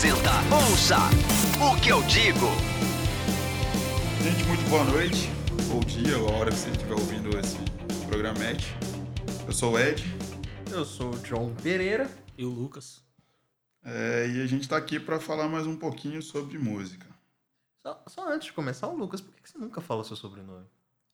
Apresenta Ouça o que eu digo. Gente, muito boa noite, bom dia, ou a hora que você estiver ouvindo esse programete. Eu sou o Ed Eu sou o John Pereira. E o Lucas. é, e a gente está aqui para falar mais um pouquinho sobre música. Só, só antes de começar, o Lucas, por que você nunca fala seu sobrenome?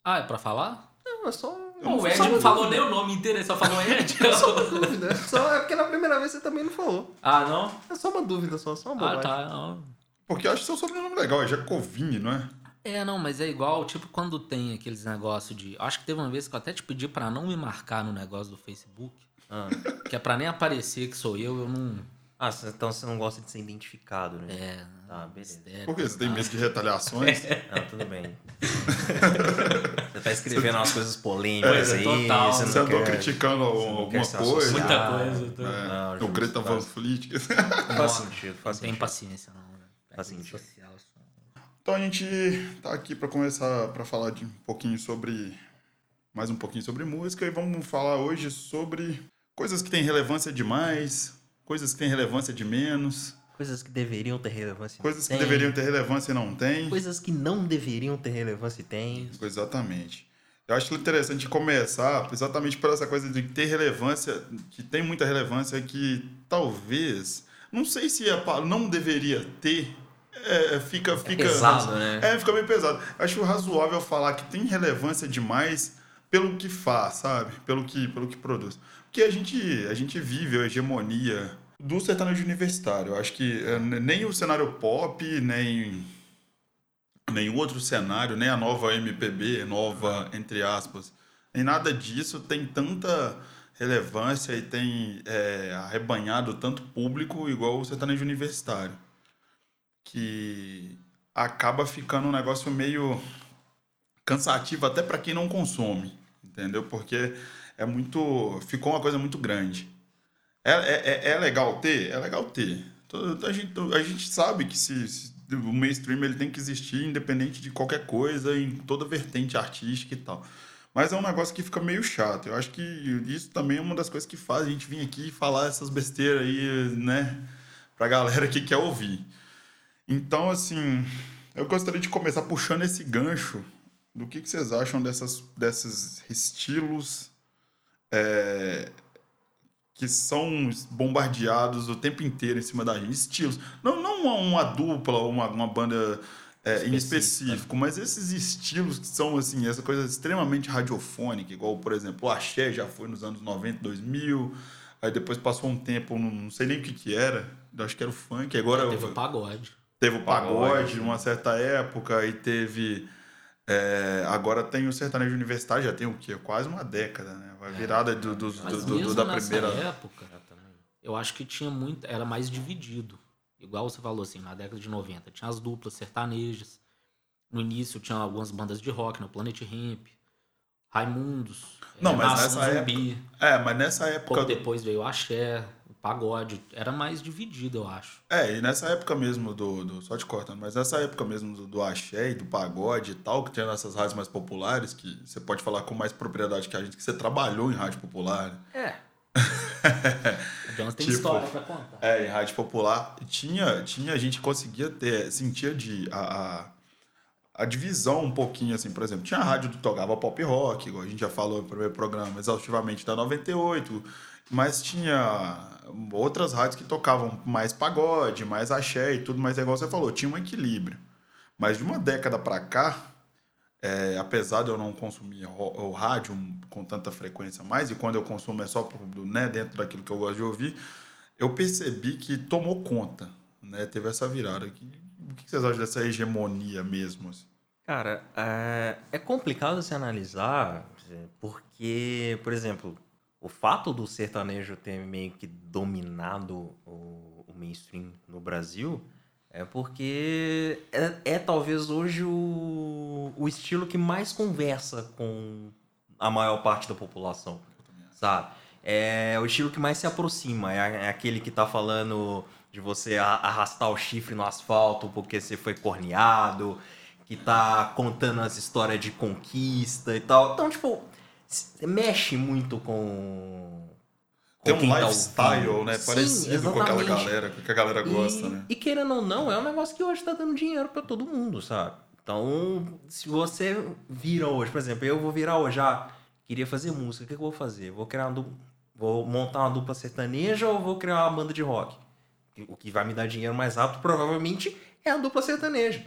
Ah, é pra falar? Não, é só. Pô, o Ed não falou dúvida. nem o nome inteiro, ele só falou Ed. Só uma dúvida. Só é porque na primeira vez você também não falou. ah, não? É só uma dúvida, só, só uma Ah, bobagem. tá. não. Porque eu acho seu sobrenome legal, é Jacovini, não é? É, não, mas é igual, tipo, quando tem aqueles negócios de. Acho que teve uma vez que eu até te pedi pra não me marcar no negócio do Facebook. Ah. Que é pra nem aparecer que sou eu, eu não. Ah, então você não gosta de ser identificado, né? É. Tá, beleza. Por que você tem medo de retaliações? Não, tudo bem. você tá escrevendo umas coisas polêmicas É, aí. total. Você Você não andou quer... criticando você alguma coisa? Muita coisa, tá. É, Não, o Greta Van faz- Fleet. Faz sentido, faz Não tem sentido. paciência, não. Né? Faz sentido. social, só- Então a gente tá aqui para começar para falar de um pouquinho sobre mais um pouquinho sobre música e vamos falar hoje sobre coisas que têm relevância demais, coisas que têm relevância de menos, Coisas que deveriam ter relevância. coisas que tem. deveriam ter relevância e não têm. Coisas que não deveriam ter relevância e tem. Exatamente. Eu acho interessante começar exatamente por essa coisa de ter relevância, que tem muita relevância, que talvez, não sei se a pa- não deveria ter, é, fica, fica pesado, né? É, fica meio pesado. Acho razoável falar que tem relevância demais pelo que faz, sabe? Pelo que, pelo que produz. Porque a gente, a gente vive a hegemonia do sertanejo universitário. Eu acho que é, nem o cenário pop, nem nenhum outro cenário, nem a nova MPB, nova entre aspas, nem nada disso tem tanta relevância e tem é, arrebanhado tanto público igual o sertanejo universitário. Que acaba ficando um negócio meio cansativo até para quem não consome, entendeu? Porque é muito. ficou uma coisa muito grande. É, é, é- é legal ter? É legal ter. Todo- A gente, a gente sabe que se, se o mainstream ele tem que existir independente de qualquer coisa, em toda vertente artística e tal. Mas é um negócio que fica meio chato. Eu acho que isso também é uma das coisas que faz a gente vir aqui e falar essas besteiras aí, né? Pra galera que quer ouvir. Então, assim, eu gostaria de começar puxando esse gancho do que, que vocês acham dessas, desses estilos é, que são bombardeados o tempo inteiro em cima da gente. Estilos. Não, não uma, uma dupla ou uma, uma banda é, em específico, mas esses estilos que são, assim, essa coisa extremamente radiofônica, igual, por exemplo, o axé já foi nos anos 90, 2000, aí depois passou um tempo, não, não sei nem o que que era, acho que era o funk, agora... Teve o pagode. Teve o pagode, Pagode. numa certa época, e teve. É, agora tem o sertanejo universitário, já tem o quê? Quase uma década, né? A virada do, dos- Mas do- do- mesmo da nessa primeira. época, eu acho que tinha muito. Era mais dividido. Igual você falou assim, na década de 90. Tinha as duplas sertanejas. No início tinha algumas bandas de rock, no Planet Ramp, Raimundos. Não, eh, mas nessa Zumbi. É, mas nessa Pouco época. depois veio o Axé, Pagode. Era mais dividido, eu acho. É, e nessa época mesmo do, do. Só te cortando, mas nessa época mesmo do, do axé e do pagode e tal, que tinha nessas rádios mais populares, que você pode falar com mais propriedade que a gente, que você trabalhou em rádio popular. né? É. o Jones tem Tipo, história pra contar. É, em rádio popular tinha, tinha a gente conseguia ter, sentia de a, a, a divisão um pouquinho assim, por exemplo, tinha a rádio do tocava pop rock, igual a gente já falou no primeiro programa, exaustivamente da 98, mas tinha outras rádios que tocavam mais pagode, mais axé e tudo, mas é igual você falou, tinha um equilíbrio. Mas de uma década pra cá, é, apesar de eu não consumir ro- o rádio com tanta frequência mais, e quando eu consumo é só né, dentro daquilo que eu gosto de ouvir, eu percebi que tomou conta, né? Teve essa virada. O que vocês acham dessa hegemonia mesmo? assim? Cara, é, é complicado se analisar, porque, por exemplo, o fato do sertanejo ter meio que dominado o, o mainstream no Brasil é porque é, é talvez hoje o, o estilo que mais conversa com a maior parte da população, sabe? É o estilo que mais se aproxima, é, é aquele que tá falando de você arrastar o chifre no asfalto porque você foi corneado, que tá contando as histórias de conquista e tal. Então, tipo, mexe muito com, Tem um tá lifestyle, ouvindo. né? Sim, Parecido com aquela galera, com que a galera gosta, e, né? E querendo ou não, é um negócio que hoje tá dando dinheiro pra todo mundo, sabe? Então, se você vira hoje, por exemplo, eu vou virar hoje, ah, queria fazer música, o que, eu vou fazer? Vou criar uma du- vou montar uma dupla sertaneja ou vou criar uma banda de rock? O que vai me dar dinheiro mais rápido, provavelmente, é a dupla sertaneja.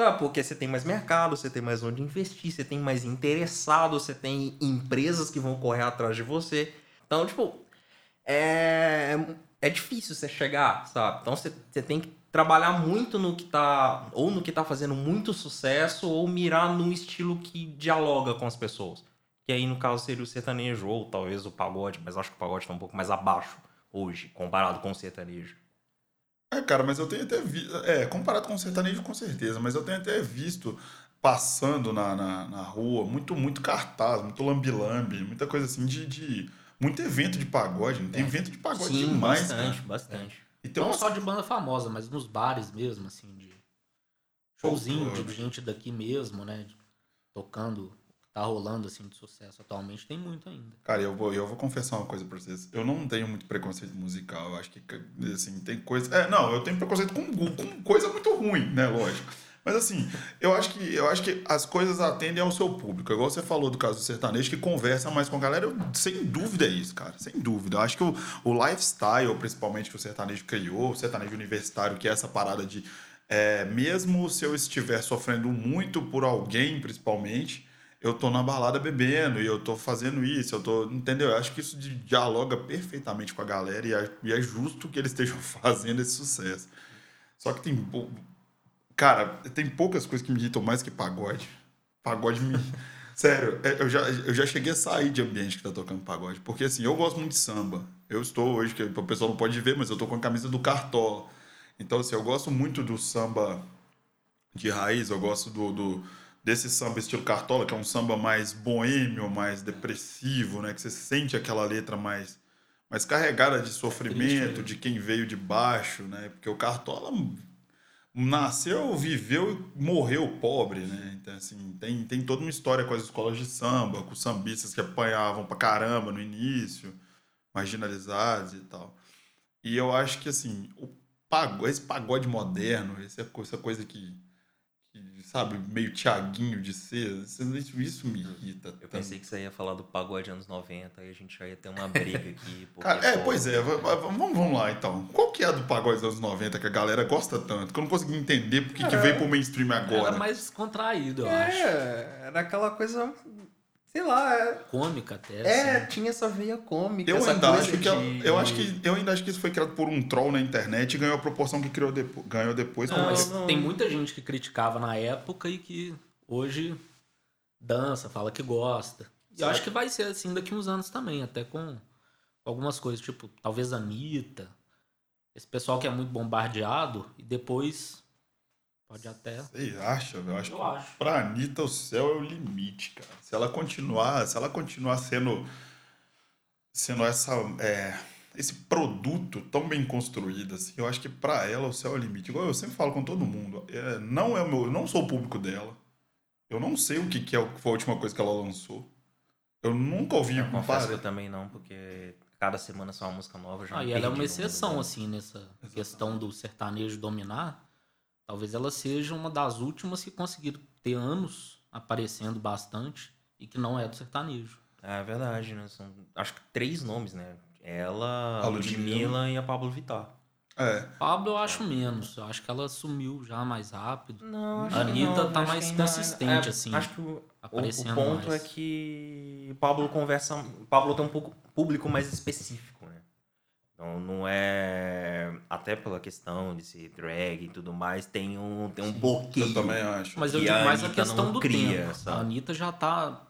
Sabe? Porque você tem mais mercado, você tem mais onde investir, você tem mais interessados, você tem empresas que vão correr atrás de você. Então, tipo, é, é difícil você chegar, sabe? Então você, você tem que trabalhar muito no que tá. Ou no que tá fazendo muito sucesso, ou mirar num estilo que dialoga com as pessoas. Que aí, no caso, seria o sertanejo, ou talvez o pagode, mas acho que o pagode tá um pouco mais abaixo hoje, comparado com o sertanejo. É, cara, mas eu tenho até visto. É, comparado com o sertanejo, com certeza, mas eu tenho até visto passando na, na, na rua muito, muito cartaz, muito lambi-lambi, muita coisa assim de. de muito evento de pagode, não tem É. evento de pagode Sim, demais, bastante, cara. bastante. Tem Não umas só de banda famosa, mas nos bares mesmo, assim, de showzinho de gente daqui mesmo, né? tocando, tá rolando assim de sucesso atualmente, tem muito ainda. Cara, eu vou, eu vou confessar uma coisa pra vocês. Eu não tenho muito preconceito musical. Eu acho que, assim, tem coisa. É, não, eu tenho preconceito com, com coisa muito ruim, né? Lógico. Mas assim, eu acho que eu acho que as coisas atendem ao seu público. Igual você falou do caso do sertanejo, que conversa mais com a galera. Eu, sem dúvida é isso, cara. Sem dúvida. Eu acho que o, o lifestyle, principalmente, que o sertanejo criou, o sertanejo universitário, que é essa parada de. é, mesmo se eu estiver sofrendo muito por alguém, principalmente, eu tô na balada bebendo e eu tô fazendo isso, eu tô. Entendeu? Eu acho que isso di- dialoga perfeitamente com a galera e é, e é justo que eles estejam fazendo esse sucesso. Só que tem. Cara, tem poucas coisas que me irritam mais que pagode. Pagode me. Sério, é, eu já, eu já cheguei a sair de ambiente que tá tocando pagode. Porque assim, eu gosto muito de samba. Eu estou hoje, que o pessoal não pode ver, mas eu tô com a camisa do Cartola. Então, assim, eu gosto muito do samba de raiz, eu gosto do, do- desse samba estilo Cartola, que é um samba mais boêmio, mais depressivo, né? Que você sente aquela letra mais, mais carregada de sofrimento, né? de quem veio de baixo, né? Porque o Cartola nasceu, viveu e morreu pobre, né? Então, assim, tem, tem toda uma história com as escolas de samba, com os sambistas que apanhavam pra caramba no início, marginalizados e tal. E eu acho que, assim, o pagode, esse pagode moderno, essa co- essa coisa que, sabe, meio Tiaguinho de ser, isso, isso me irrita. Eu tanto. pensei que você ia falar do pagode anos 90 e a gente já ia ter uma briga aqui. Cara, é, pois é, va- va- vamos, vamos lá então. Qual que é a do pagode dos anos 90 que a galera gosta tanto? Que eu não consegui entender porque que Cara, veio pro mainstream agora. Era mais contraído, eu acho. É, era aquela coisa, sei lá, é, Cômica até. é, assim. tinha essa veia cômica, Eu essa ainda, coisa acho que, de- eu, acho que eu ainda acho que isso foi criado por um troll na internet e ganhou a proporção que criou depo ganhou depois. Não, mas não. tem muita gente que criticava na época e que hoje dança, fala que gosta. E eu acho que vai ser assim daqui uns anos também, até com algumas coisas, tipo, talvez a Anitta, esse pessoal que é muito bombardeado e depois pode até. Você acha? Eu acho Eu que acho. pra Anitta o céu é o limite, cara. Se ela continuar, se ela continuar sendo sendo essa é, esse produto tão bem construído assim, eu acho que pra ela o céu é o limite. Igual eu sempre falo com todo mundo, é, não é o meu, eu não sou o público dela. Eu não sei o que, que é o que foi a última coisa que ela lançou. Eu nunca ouvi Eu confesso que eu também não, porque cada semana sai uma música nova. Já Ah, e ela é uma exceção, assim, nessa questão do sertanejo dominar. Talvez ela seja uma das últimas que conseguiram ter anos aparecendo bastante e que não é do sertanejo. É verdade, né? São, acho que três nomes, né? Ela, A Ludmilla. E a Pablo Vittar. É, Pablo eu acho menos. Eu acho que ela sumiu já mais rápido. Não, acho A que Anitta não, tá acho mais que ainda- consistente, assim, Acho que o, o- aparecendo o ponto mais. é que o Pablo conversa. Pablo tem um pouco público mais específico, Então não é. Até pela questão de ser drag e tudo mais, tem um, tem um bloqueio. eu também acho. Mas eu digo a mais a Anitta questão do cria, tempo. sabe? A Anitta já tá.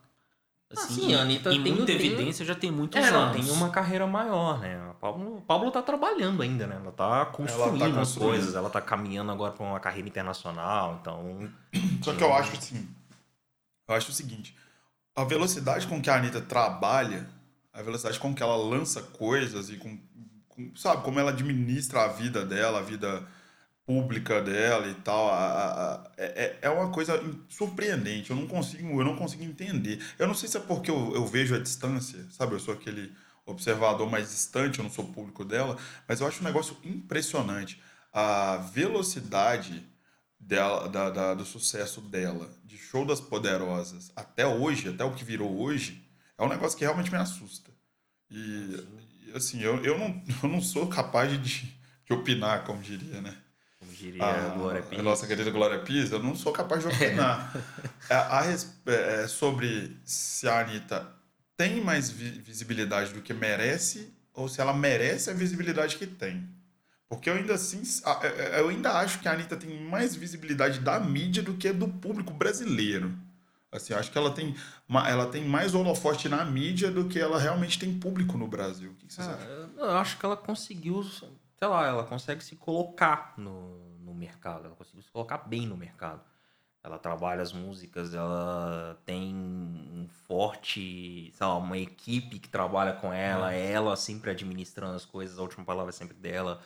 Assim, sim, a Anitta em tem- muita tem- evidência já tem muitos É, ela anos. tem uma carreira maior, né? A Pablo, Pablo tá trabalhando ainda, né? Ela tá construindo as construindo. coisas, ela tá caminhando agora pra uma carreira internacional, então. Só que eu acho assim. Eu acho o seguinte: a velocidade com que a Anitta trabalha, a velocidade com que ela lança coisas e com- sabe, como ela administra a vida dela, a vida pública dela e tal, a- a- a- é, é uma coisa surpreendente. Eu não consigo, eu não consigo entender. Eu não sei se é porque eu, eu vejo a distância, sabe? Eu sou aquele observador mais distante, eu não sou público dela, mas eu acho um negócio impressionante. A velocidade dela, da, da, do sucesso dela, de show das poderosas, até hoje, até o que virou hoje, é um negócio que realmente me assusta. E, assim, eu, eu, não, eu não sou capaz de, de opinar, como diria, né? Como diria a, Glória Pires. A nossa querida Glória Pires, eu não sou capaz de opinar. É. a, a, é, sobre se a Anitta tem mais visibilidade do que merece ou se ela merece a visibilidade que tem. Porque eu ainda assim, é, é, eu ainda acho que a Anitta tem mais visibilidade da mídia do que do público brasileiro. Assim, acho que ela tem, ela tem mais holofote na mídia do que ela realmente tem público no Brasil. O que vocês ah, acham? Eu acho que ela conseguiu, sei lá, ela consegue se colocar no, no mercado. Ela conseguiu se colocar bem no mercado. Ela trabalha as músicas, ela tem um forte, sei lá, uma equipe que trabalha com ela, é. ela sempre administrando as coisas, a última palavra é sempre dela.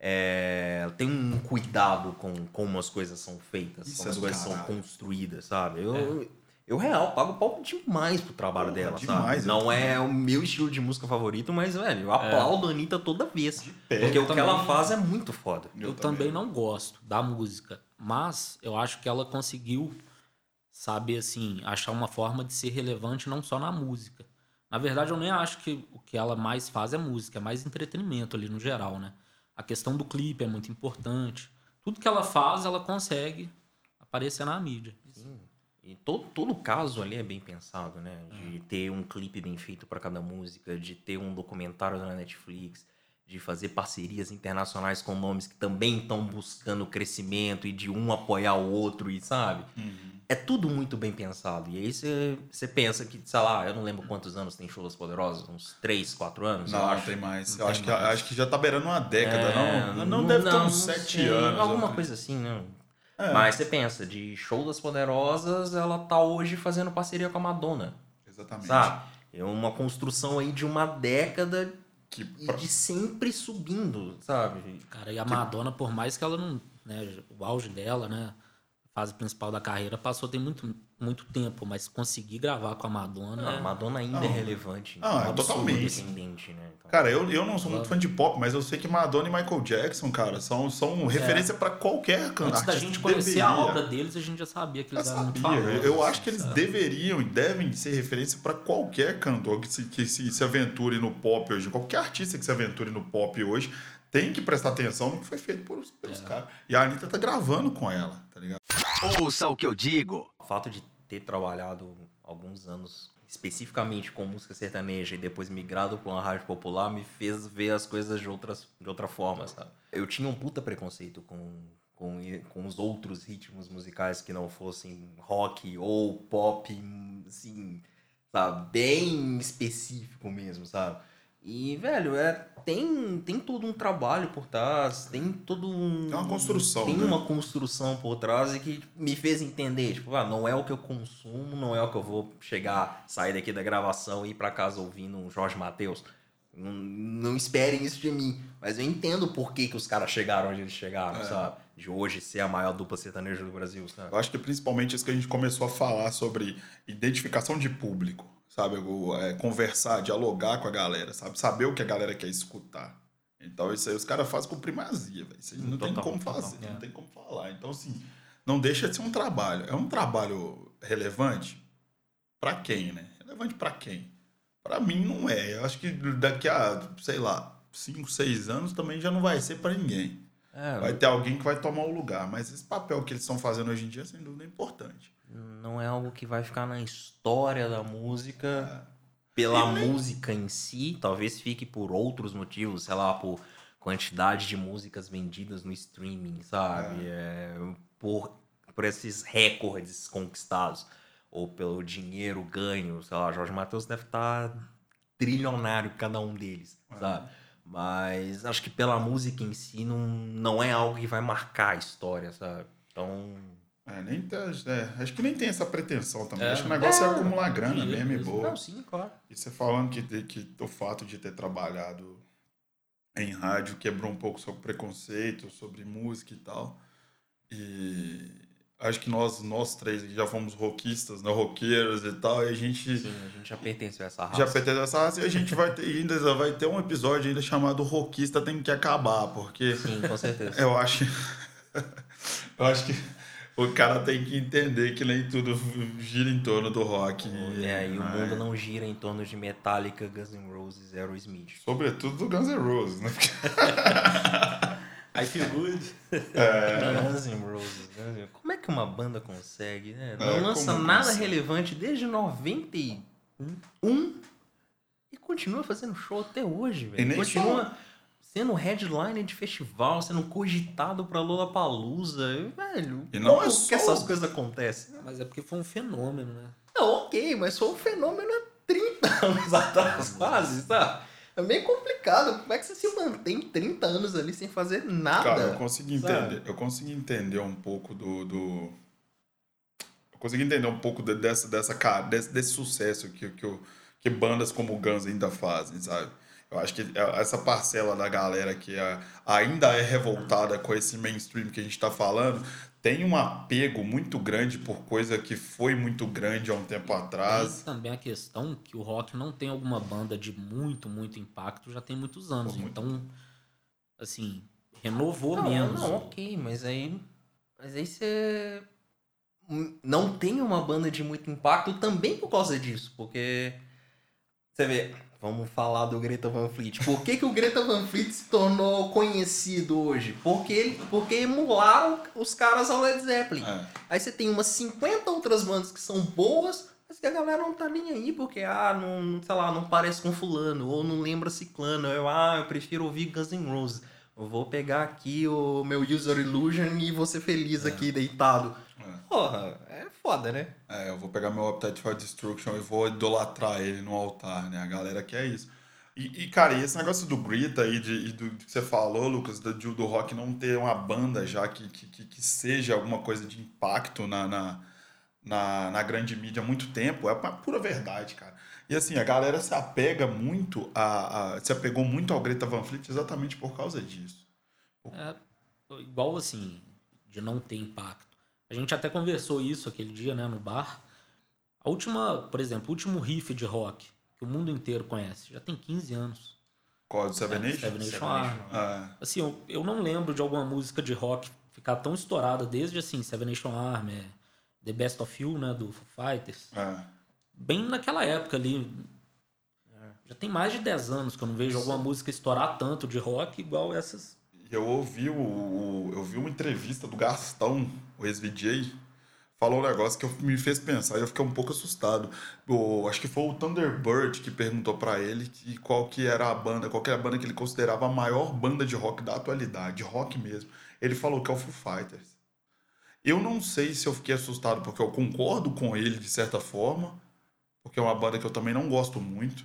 É, tem um cuidado com como as coisas são feitas, Isso como é as coisas caralho. são construídas, sabe? Eu, é. eu real pago pau demais pro trabalho Porra, dela, demais, sabe? Não é o meu estilo de música favorito, mas, velho, eu é. aplaudo a Anitta toda vez. Pé, porque o que ela faz é muito foda. Eu, eu também. também não gosto da música, mas eu acho que ela conseguiu, sabe, assim, achar uma forma de ser relevante não só na música. Na verdade, eu nem acho que o que ela mais faz é música, é mais entretenimento ali no geral, né? A questão do clipe é muito importante. Tudo que ela faz, ela consegue aparecer na mídia. Sim. E todo, todo caso ali é bem pensado, né? De ter um clipe bem feito para cada música, de ter um documentário na Netflix, de fazer parcerias internacionais com nomes que também estão buscando crescimento e de um apoiar o outro, e sabe? Uhum é tudo muito bem pensado. E aí você, pensa que, sei lá, eu não lembro quantos anos tem Chulas Poderosas, uns 3, 4 anos? Não, não tem mais. Não eu tem acho, mais. Que, acho que já tá beirando uma década, é, não? Não, deve não, ter uns 7 anos. Alguma coisa assim, né? É. Mas você pensa, de Show das Poderosas, ela tá hoje fazendo parceria com a Madonna. Exatamente. Sabe? É uma construção aí de uma década que pra... de sempre subindo, sabe? Cara, e a que... Madonna, por mais que ela não. Né, o auge dela, né? fase principal da carreira, passou tem muito, muito tempo, mas conseguir gravar com a Madonna. Não, a Madonna ainda não. é relevante. Não, é totalmente. Né? Então, cara, eu, eu não sou muito fã de pop, mas eu sei que Madonna e Michael Jackson, cara, são, são é. referência para qualquer cantor. Antes da gente conhecer deveria. a obra deles, a gente já sabia que eles já eram muito famosos. Eu acho que eles sabe? deveriam e devem ser referência para qualquer cantor que, se, que se, se aventure no pop hoje. Qualquer artista que se aventure no pop hoje tem que prestar atenção no que foi feito por, pelos é. caras. E a Anitta tá gravando com ela, tá ligado? Ouça o que eu digo. O fato de ter trabalhado alguns anos especificamente com música sertaneja e depois migrado para uma rádio popular me fez ver as coisas de, outras, de outra forma, sabe? Eu tinha um puta preconceito com, com, com os outros ritmos musicais que não fossem rock ou pop, assim, sabe? Bem específico mesmo, sabe? E, velho, é, tem, tem todo um trabalho por trás, tem todo um. Tem uma construção. Tem né? uma construção por trás e que me fez entender, tipo, ah, não é o que eu consumo, não é o que eu vou chegar, sair daqui da gravação e ir pra casa ouvindo um Jorge Matheus. Não, não, esperem isso de mim. Mas eu entendo por que, que os caras chegaram onde eles chegaram, é. sabe? De hoje ser a maior dupla sertaneja do Brasil, sabe? Eu acho que principalmente isso que a gente começou a falar sobre identificação de público sabe? É, conversar, dialogar com a galera, sabe? Saber o que a galera quer escutar. Então, isso aí os caras fazem com primazia, velho. Isso aí não total, tem como total, fazer, é. não tem como falar. Então, assim, não deixa de ser um trabalho. É um trabalho relevante para quem, né? Relevante para quem? Para mim, não é. Eu acho que daqui a, sei lá, 5, 6 anos também já não vai ser para ninguém. É, vai ter alguém que vai tomar o lugar. Mas esse papel que eles estão fazendo hoje em dia, sem dúvida, é importante. Não é algo que vai ficar na história da música pela música em si, talvez fique por outros motivos, sei lá, por quantidade de músicas vendidas no streaming, sabe? É. É, por, por esses recordes conquistados, ou pelo dinheiro ganho, sei lá, Jorge Matheus deve estar tá trilionário cada um deles, é. sabe? Mas acho que pela música em si não, não é algo que vai marcar a história, sabe? Então é, nem tá, é, acho que nem tem essa pretensão também. É. Acho que o negócio é, é acumular grana mesmo e boa. Não, sim, claro. E você falando que, que o fato de ter trabalhado em rádio quebrou um pouco sobre preconceito, sobre música e tal. E acho que nós, nós três já fomos rockistas, né, roqueiros e tal, e a gente Sim, a gente já pertenceu a essa raça. já pertence a essa raça e a gente vai ter, ainda vai ter um episódio ainda chamado Rockista Tem Que Acabar, porque Sim, com certeza. eu acho. eu acho que o cara tem que entender que nem tudo gira em torno do rock. É, e o né? mundo não gira em torno de Metallica, Guns N' Roses, Aerosmith. Sobretudo do Guns N' Roses, né? I feel good. Guns N' Roses. Guns N' Como é que uma banda consegue, né? Não É, lança nada consegue? relevante desde 91 e continua fazendo show até hoje, E velho. nem Continua sendo headliner de festival, sendo cogitado pra Lollapalooza. Velho, E não como é que só- essas coisas acontecem? Mas é porque foi um fenômeno, né? Não, ok, mas foi um fenômeno há 30 anos atrás, quase, sabe? É meio complicado. Como é que você se mantém 30 anos ali sem fazer nada? Cara, eu consegui sabe? entender. Eu consegui entender um pouco do. do... Eu consegui entender um pouco de- dessa, dessa, desse, desse sucesso que, que, o- que bandas como o Guns ainda fazem, sabe? Eu acho que é- essa parcela da galera que é- ainda é revoltada com esse mainstream que a gente tá falando tem um apego muito grande por coisa que foi muito grande há um tempo atrás. Tem também a questão que o rock não tem alguma banda de muito, muito impacto já tem muitos anos. Muito Então, assim, renovou Não, menos. não, ok, mas aí. Mas aí você. Não tem uma banda de muito impacto também por causa disso, porque. Você vê, vamos falar do Greta Van Fleet. Por que, que o Greta Van Fleet se tornou conhecido hoje? Porque, ele, porque emularam os caras ao Led Zeppelin. É. Aí você tem umas 50 outras bandas que são boas, mas que a galera não tá nem aí, porque, ah, não, sei lá, não parece com fulano, ou não lembra ciclano. Eu, ah, eu prefiro ouvir Guns N' Roses. Eu vou pegar aqui o meu User Illusion e vou ser feliz aqui, deitado. É. Porra, é foda, né? É, eu vou pegar meu Appetite for Destruction e vou idolatrar ele no altar, né? A galera quer isso. E, e, cara, e esse negócio do Grita aí, de, e do que você falou, Lucas, do, do rock não ter uma banda já que, que, que- que seja alguma coisa de impacto na, na, na, na grande mídia há muito tempo, é uma pura verdade, cara. E assim, a galera se apega muito a, a- se apegou muito ao Greta Van Fleet exatamente por causa disso. É, igual assim, de não ter impacto. A gente até conversou isso aquele dia, né, no bar. A última, por exemplo, o último riff de rock que o mundo inteiro conhece, já tem 15 anos. Qual é do Seven Nation? Seven Nation Seven Army. Nation. É, Assim, eu, eu não lembro de alguma música de rock ficar tão estourada desde assim, Seven Nation Army, é, The Best of You, né, do Foo Fighters. é. Bem naquela época ali. Já tem mais de 10 anos que eu não vejo alguma música estourar tanto de rock igual essas. Eu ouvi, o, o- eu vi uma entrevista do Gastão, o ex-VJ, falou um negócio que eu- me fez pensar e eu fiquei um pouco assustado. Acho que foi o Thunderbird que perguntou pra ele que, qual que era a banda, qual que era a banda que ele considerava a maior banda de rock da atualidade, de rock mesmo. Ele falou que é o Foo Fighters. Eu não sei se eu fiquei assustado porque eu concordo com ele de certa forma, porque é uma banda que eu também não gosto muito.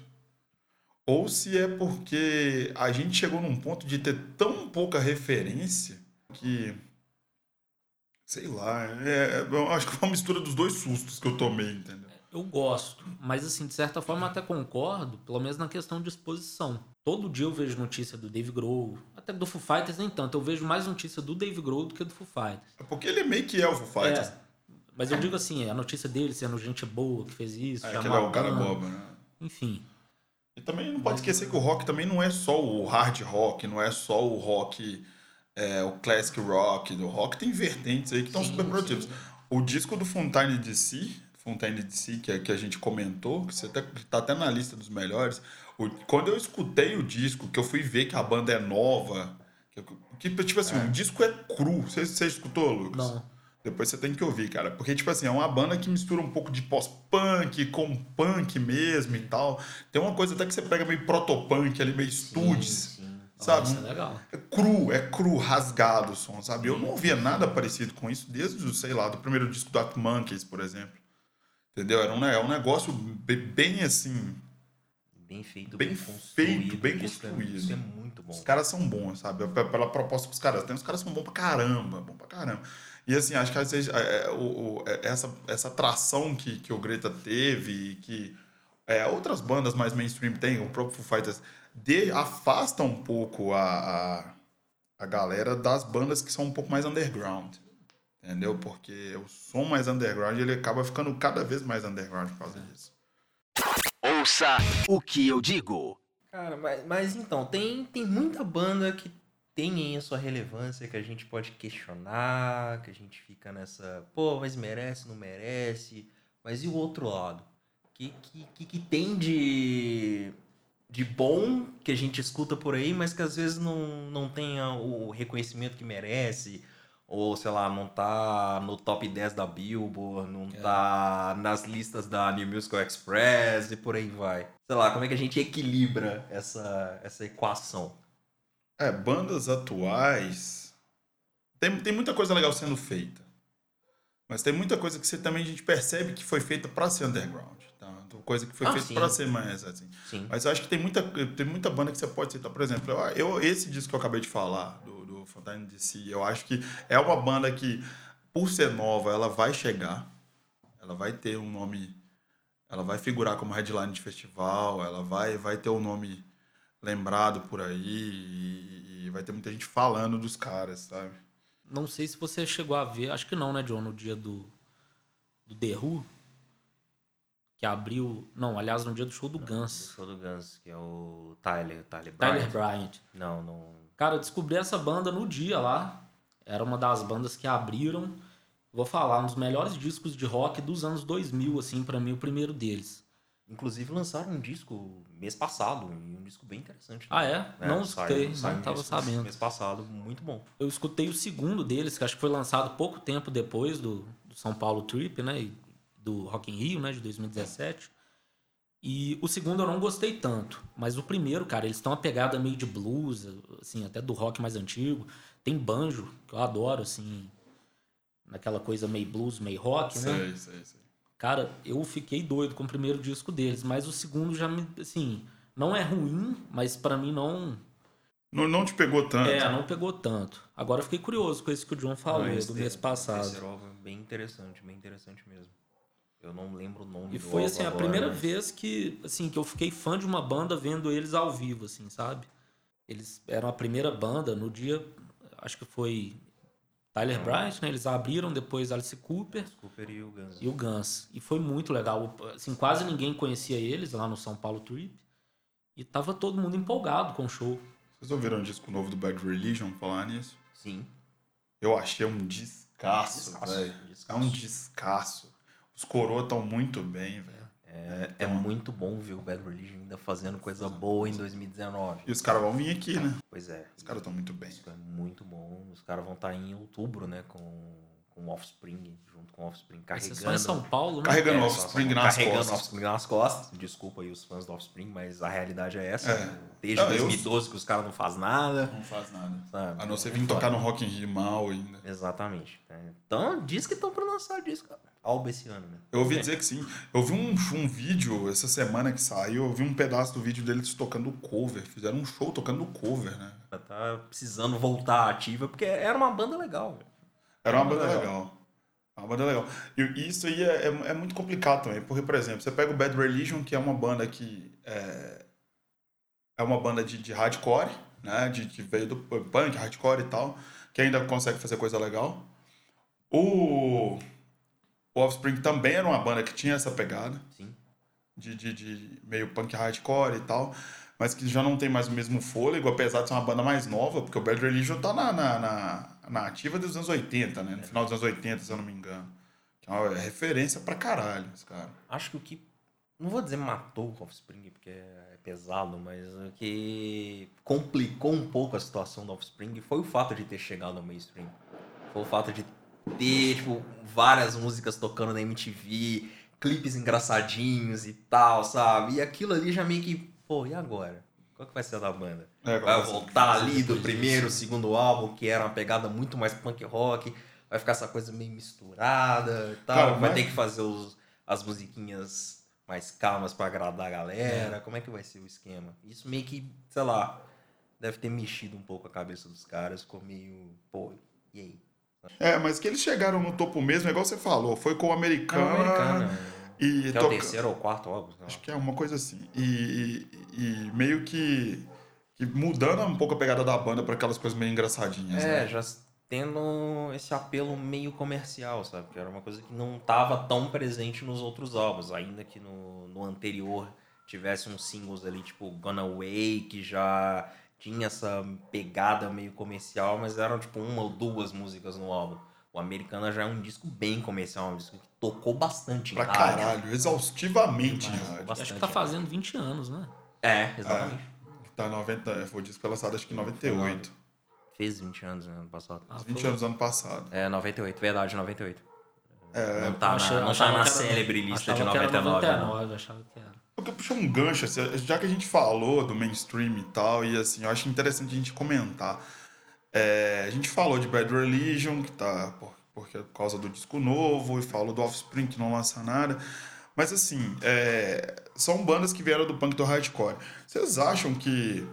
Ou se é porque a gente chegou num ponto de ter tão pouca referência que. Sei lá, é, eu acho que foi uma mistura dos dois sustos que eu tomei, entendeu? Eu gosto, mas assim, de certa forma até concordo, pelo menos na questão de exposição. Todo dia eu vejo notícia do Dave Grohl, até do Foo Fighters nem tanto, eu vejo mais notícia do Dave Grohl do que do Foo Fighters. É porque ele meio que é o Foo Fighters. É, mas eu digo assim, a notícia dele sendo gente boa que fez isso, É, ele é o cara boba, né? Enfim. E também não pode esquecer que o rock também não é só o hard rock, não é só o rock, é, o classic rock. O rock tem vertentes aí que estão super produtivos. sim. O disco do Fontaine DC, Fontaine DC, que, é- que a gente comentou, que você até, tá até na lista dos melhores, o- quando eu escutei o disco, que eu fui ver que a banda é nova, que, que, tipo assim, o disco é cru. Você, você escutou, Lucas? Não. Depois você tem que ouvir, cara. Porque, tipo assim, é uma banda que mistura um pouco de pós-punk com punk mesmo e tal. Tem uma coisa até que você pega meio protopunk ali, meio studios. sim. Sabe? Isso é legal. É cru, é cru, rasgado o som, sabe? Eu não ouvia nada parecido com isso desde, o, sei lá, do primeiro disco do Arctic Monkeys, por exemplo. Entendeu? Era um, é um negócio be- bem assim. Bem feito, Bem bem, feito, construído. bem Isso é- construído. Isso é muito bom. Os caras são bons, sabe? Pela proposta que os caras têm, os caras são bons pra caramba, bom pra caramba. E assim, acho que é, é, é, essa, essa atração que, que o Greta teve e que é, outras bandas mais mainstream têm, o próprio Foo Fighters, de, afasta um pouco a, a, a galera das bandas que são um pouco mais underground. Entendeu? Porque o som mais underground ele acaba ficando cada vez mais underground por causa disso. Ouça o que eu digo. Cara, mas, mas então, tem, tem muita banda que tem aí a sua relevância, que a gente pode questionar, que a gente fica nessa, pô, mas merece, não merece. Mas e o outro lado? O que, que, que, tem de, de bom que a gente escuta por aí, mas que às vezes não, não tenha o reconhecimento que merece? Ou, sei lá, não tá no top 10 da Billboard, não tá nas listas da New Musical Express e por aí vai. Sei lá, como é que a gente equilibra essa, essa equação? É, bandas atuais. Tem, tem muita coisa legal sendo feita. Mas tem muita coisa que você também a gente percebe que foi feita para ser underground. Tá? Então, Coisa que foi Ah, feita para ser mais assim. Sim. Mas eu acho que tem muita, tem muita banda que você pode citar. Por exemplo, eu, esse disco que eu acabei de falar, do, do Fontana DC, eu acho que é uma banda que, por ser nova, ela vai chegar. Ela vai ter um nome. Ela vai figurar como headline de festival. Ela vai, vai ter um nome lembrado por aí. E vai ter muita gente falando dos caras, sabe? Não sei se você chegou a ver, acho que não, né, John, no dia do, do The Who, que abriu. Não, aliás, no dia do show do O Guns. show do Guns, que é o Tyler, Tyler Tyler Bryant. Bryant. Não, não. Cara, eu descobri essa banda no dia lá. Era uma das bandas que abriram. Vou falar, um dos melhores discos de rock dos anos 2000, assim, pra mim, o primeiro deles. Inclusive lançaram um disco mês passado, e um disco bem interessante. Ah, é? Não saiu- escutei, saiu não um tava disco sabendo. Mês passado, muito bom. Eu escutei o segundo deles, que acho que foi lançado pouco tempo depois do, do São Paulo Trip, né? e Do Rock in Rio, né? De 2017. E o segundo eu não gostei tanto. Mas o primeiro, cara, eles estão uma pegada meio de blues, assim, até do rock mais antigo. Tem banjo, que eu adoro, assim. Naquela coisa meio blues, meio rock, né? Sei, sei, sei. Cara, eu fiquei doido com o primeiro disco deles, mas o segundo já me, assim, não é ruim, mas pra mim não, Não, não te pegou tanto. é, não pegou tanto. Agora eu fiei curioso com isso que o John falou do mês passado. Esse é bem interessante, bem interessante mesmo. Eu não lembro o nome E foi assim a agora, primeira mas- vez que, assim, que eu fiquei fã de uma banda vendo eles ao vivo, assim, sabe? Eles eram a primeira banda no dia, acho que foi Tyler Bryant, né? Eles abriram depois Alice Cooper Cooper e o Guns. e o Guns. E foi muito legal. Assim, quase ninguém conhecia eles lá no São Paulo Trip. E tava todo mundo empolgado com o show. Vocês ouviram o disco novo do Bad Religion falar nisso? Sim. Eu achei um descasso, velho. É um descasso. Os coroas estão muito bem, velho. É, é muito bom ver o Bad Religion ainda fazendo coisa boa em 2019. E os caras vão vir aqui, né? Pois é. Os caras estão muito bem. Isso é muito bom. Os caras vão estar em outubro, né? Com, com o Offspring, junto com o Offspring, Vocês carregando. são em São Paulo, né? Carregando É, o só- só Offspring nas carregando costas. o Offspring nas costas. Desculpa aí os fãs do Offspring, mas a realidade é essa. É. Desde Não, eu- 2012 que os caras não fazem nada. Não faz nada. Sabe? A não ser vir tocar no Rock in Rio mal ainda. Exatamente. É. Então, diz que estão pra lançar disco álbum esse ano, né? Eu ouvi dizer que sim. Eu vi um, um vídeo essa semana que saiu, eu vi um pedaço do vídeo deles tocando cover. Fizeram um show tocando cover, né? Tá precisando voltar ativa, porque era uma banda legal, velho. Era uma banda Legal. legal. Uma banda legal. E isso aí é, é, é muito complicado também, porque, por exemplo, você pega o Bad Religion, que é uma banda que é, é uma banda de, de hardcore, né? De, que veio do punk, hardcore e tal, que ainda consegue fazer coisa legal. O, o Offspring também era uma banda que tinha essa pegada Sim. de, de, de meio punk hardcore e tal, mas que já não tem mais o mesmo fôlego, apesar de ser uma banda mais nova, porque o Bad Religion tá na, na, na, na ativa dos anos 80, né? No final dos anos 80, se eu não me engano. Que é uma referência pra caralho, esse cara. Acho que o que. Não vou dizer matou o Offspring, porque é pesado, mas o que complicou um pouco a situação do Offspring foi o fato de ter chegado ao mainstream. Foi o fato de ter, tipo, várias músicas tocando na MTV, clipes engraçadinhos e tal, sabe? E aquilo ali já meio que, pô, e agora? Qual que vai ser a da banda? É, Vai voltar ali do primeiro, segundo álbum, que era uma pegada muito mais punk rock, vai ficar essa coisa meio misturada e tal, Cara, vai mas- ter que fazer os- as musiquinhas mais calmas pra agradar a galera, como é que vai ser o esquema? Isso meio que, sei lá, deve ter mexido um pouco a cabeça dos caras, ficou meio, pô, e aí? É, mas que eles chegaram no topo mesmo, é igual você falou, foi com o Não, americano. E que é o terceiro ou quarto álbum. Acho que é uma coisa assim. E, e- e meio que, que mudando um pouco a pegada da banda pra aquelas coisas meio engraçadinhas, É, né? já tendo esse apelo meio comercial, sabe? Que era uma coisa que não estava tão presente nos outros álbuns, ainda que no, no anterior tivesse uns singles ali, tipo Gonna Away, que já tinha essa pegada meio comercial, mas eram tipo uma ou duas músicas no álbum. O Americana já é um disco bem comercial, um disco que tocou bastante em Pra rádio. caralho, exaustivamente, Demais. rádio. Bastante, Acho que tá é. fazendo 20 anos, né? É, exatamente. Tá 90, foi o disco lançado acho que em 98. Fez 20 anos né, ano passado. Ah, 20 foi- anos ano passado. É, 98, verdade, 98. É, não tá na, não tá na célebre lista de achava que era 99. né? 99, achava que era. Porque puxou um gancho, assim, já que a gente falou do mainstream e tal, e assim, eu acho interessante a gente comentar. É, a gente falou de Bad Religion, que tá por, porque, por causa do disco novo, e falou do Offspring, que não lança nada. Mas assim, é, são bandas que vieram do punk do hardcore. Vocês acham que,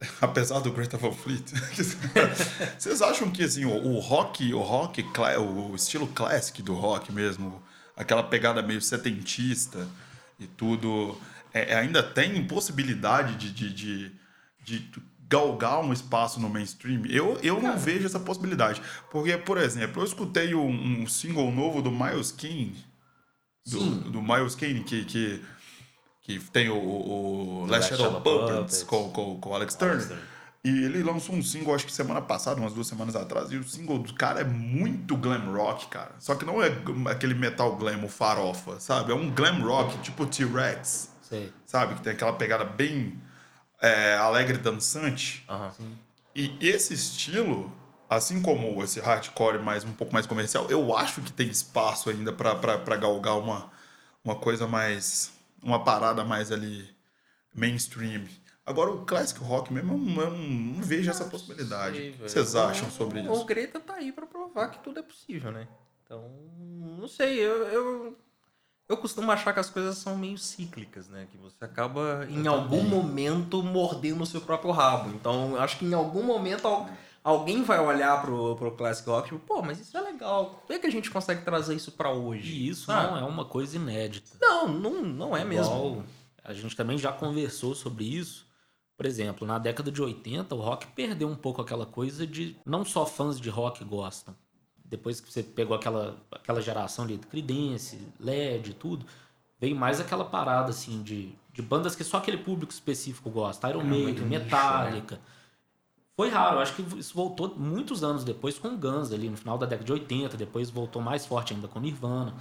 apesar do Greta Van Fleet, vocês acham que assim, o, o rock, o rock, o estilo classic do rock mesmo, aquela pegada meio setentista e tudo, é, ainda tem possibilidade de, de, de, de galgar um espaço no mainstream? Eu, eu não vejo essa possibilidade. Porque, por exemplo, eu escutei um, um single novo do Miles Kane, do, do Miles Kane, que, que, que tem o, o, o Last Shadow Shadow Puppets, Puppets. com, com, com o Alex Alex Turner. Turner. E ele lançou um single, acho que semana passada, umas duas semanas atrás, e o single do cara é muito glam rock, cara. Só que não é aquele metal glam o farofa, sabe? É um glam rock, tipo T-Rex, sabe? Que tem aquela pegada bem é, alegre dançante. E esse estilo, assim como esse hardcore mais um pouco mais comercial, eu acho que tem espaço ainda pra galgar uma, uma coisa mais. uma parada mais ali mainstream. Agora o classic rock mesmo, eu não, eu não vejo essa possibilidade. Sei, O que vocês acham sobre O isso? Greta tá aí pra provar que tudo é possível, né? Então, não sei, eu, eu, eu costumo achar que as coisas são meio cíclicas, né? Que você acaba, em algum momento, mordendo o seu próprio rabo. Então, eu acho que em algum momento al- alguém vai olhar pro, pro Classic Rock e tipo, pô, mas isso é legal. Como é que a gente consegue trazer isso pra hoje? E isso Sabe? não é uma coisa inédita. Não, não, não é mesmo. Igual a gente também já conversou sobre isso. Por exemplo, na década de 80, o rock perdeu um pouco aquela coisa de não só fãs de rock gostam. Depois que você pegou aquela, aquela geração ali do Creedence, LED e tudo, veio mais aquela parada assim de, de bandas que só aquele público específico gosta. Iron muito Maiden, nicho, né? Metallica. Foi raro, eu acho que isso voltou muitos anos depois com Guns ali no final da década de 80, depois voltou mais forte ainda com Nirvana.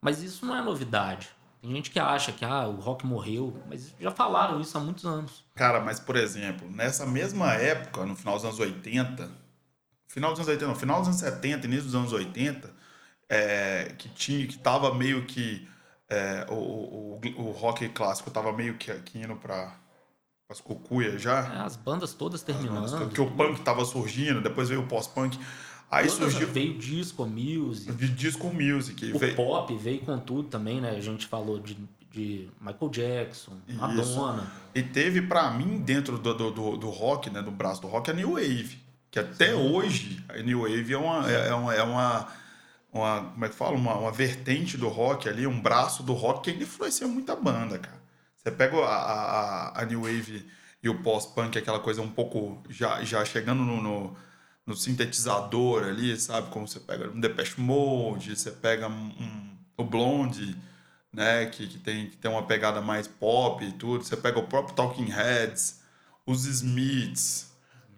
Mas isso não é novidade. Tem gente que acha que ah, o rock morreu, mas já falaram isso há muitos anos. Cara, mas por exemplo, nessa mesma época, no final dos anos 80, final dos anos 80, não, final dos anos 70, início dos anos 80, é, que tinha, que tava meio que é, o, o, o- rock clássico tava meio que, que indo para as cucuias já. É, As bandas todas Porque terminando. o punk tava surgindo, depois veio o pós-punk. Aí Todas- surgiu Veio disco, music. disco music. O veio- pop veio com tudo também, né? A gente falou de, de Michael Jackson, Isso. Madonna. E teve, pra mim, dentro do, do, do, do rock, né, do braço do rock, a New Wave. Que até hoje, a New Wave é uma, é é uma, é uma, uma- como é que fala? Uma, uma vertente do rock ali, um braço do rock que ainda influencia muita banda, cara. Você pega a, a, a New Wave e o pós-punk, aquela coisa um pouco já, já chegando no, no, no sintetizador ali, sabe? Como você pega um Depeche Mode, você pega um, um- o Blonde, né? Que, que, tem, que tem uma pegada mais pop e tudo. Você pega o próprio Talking Heads, os Smiths.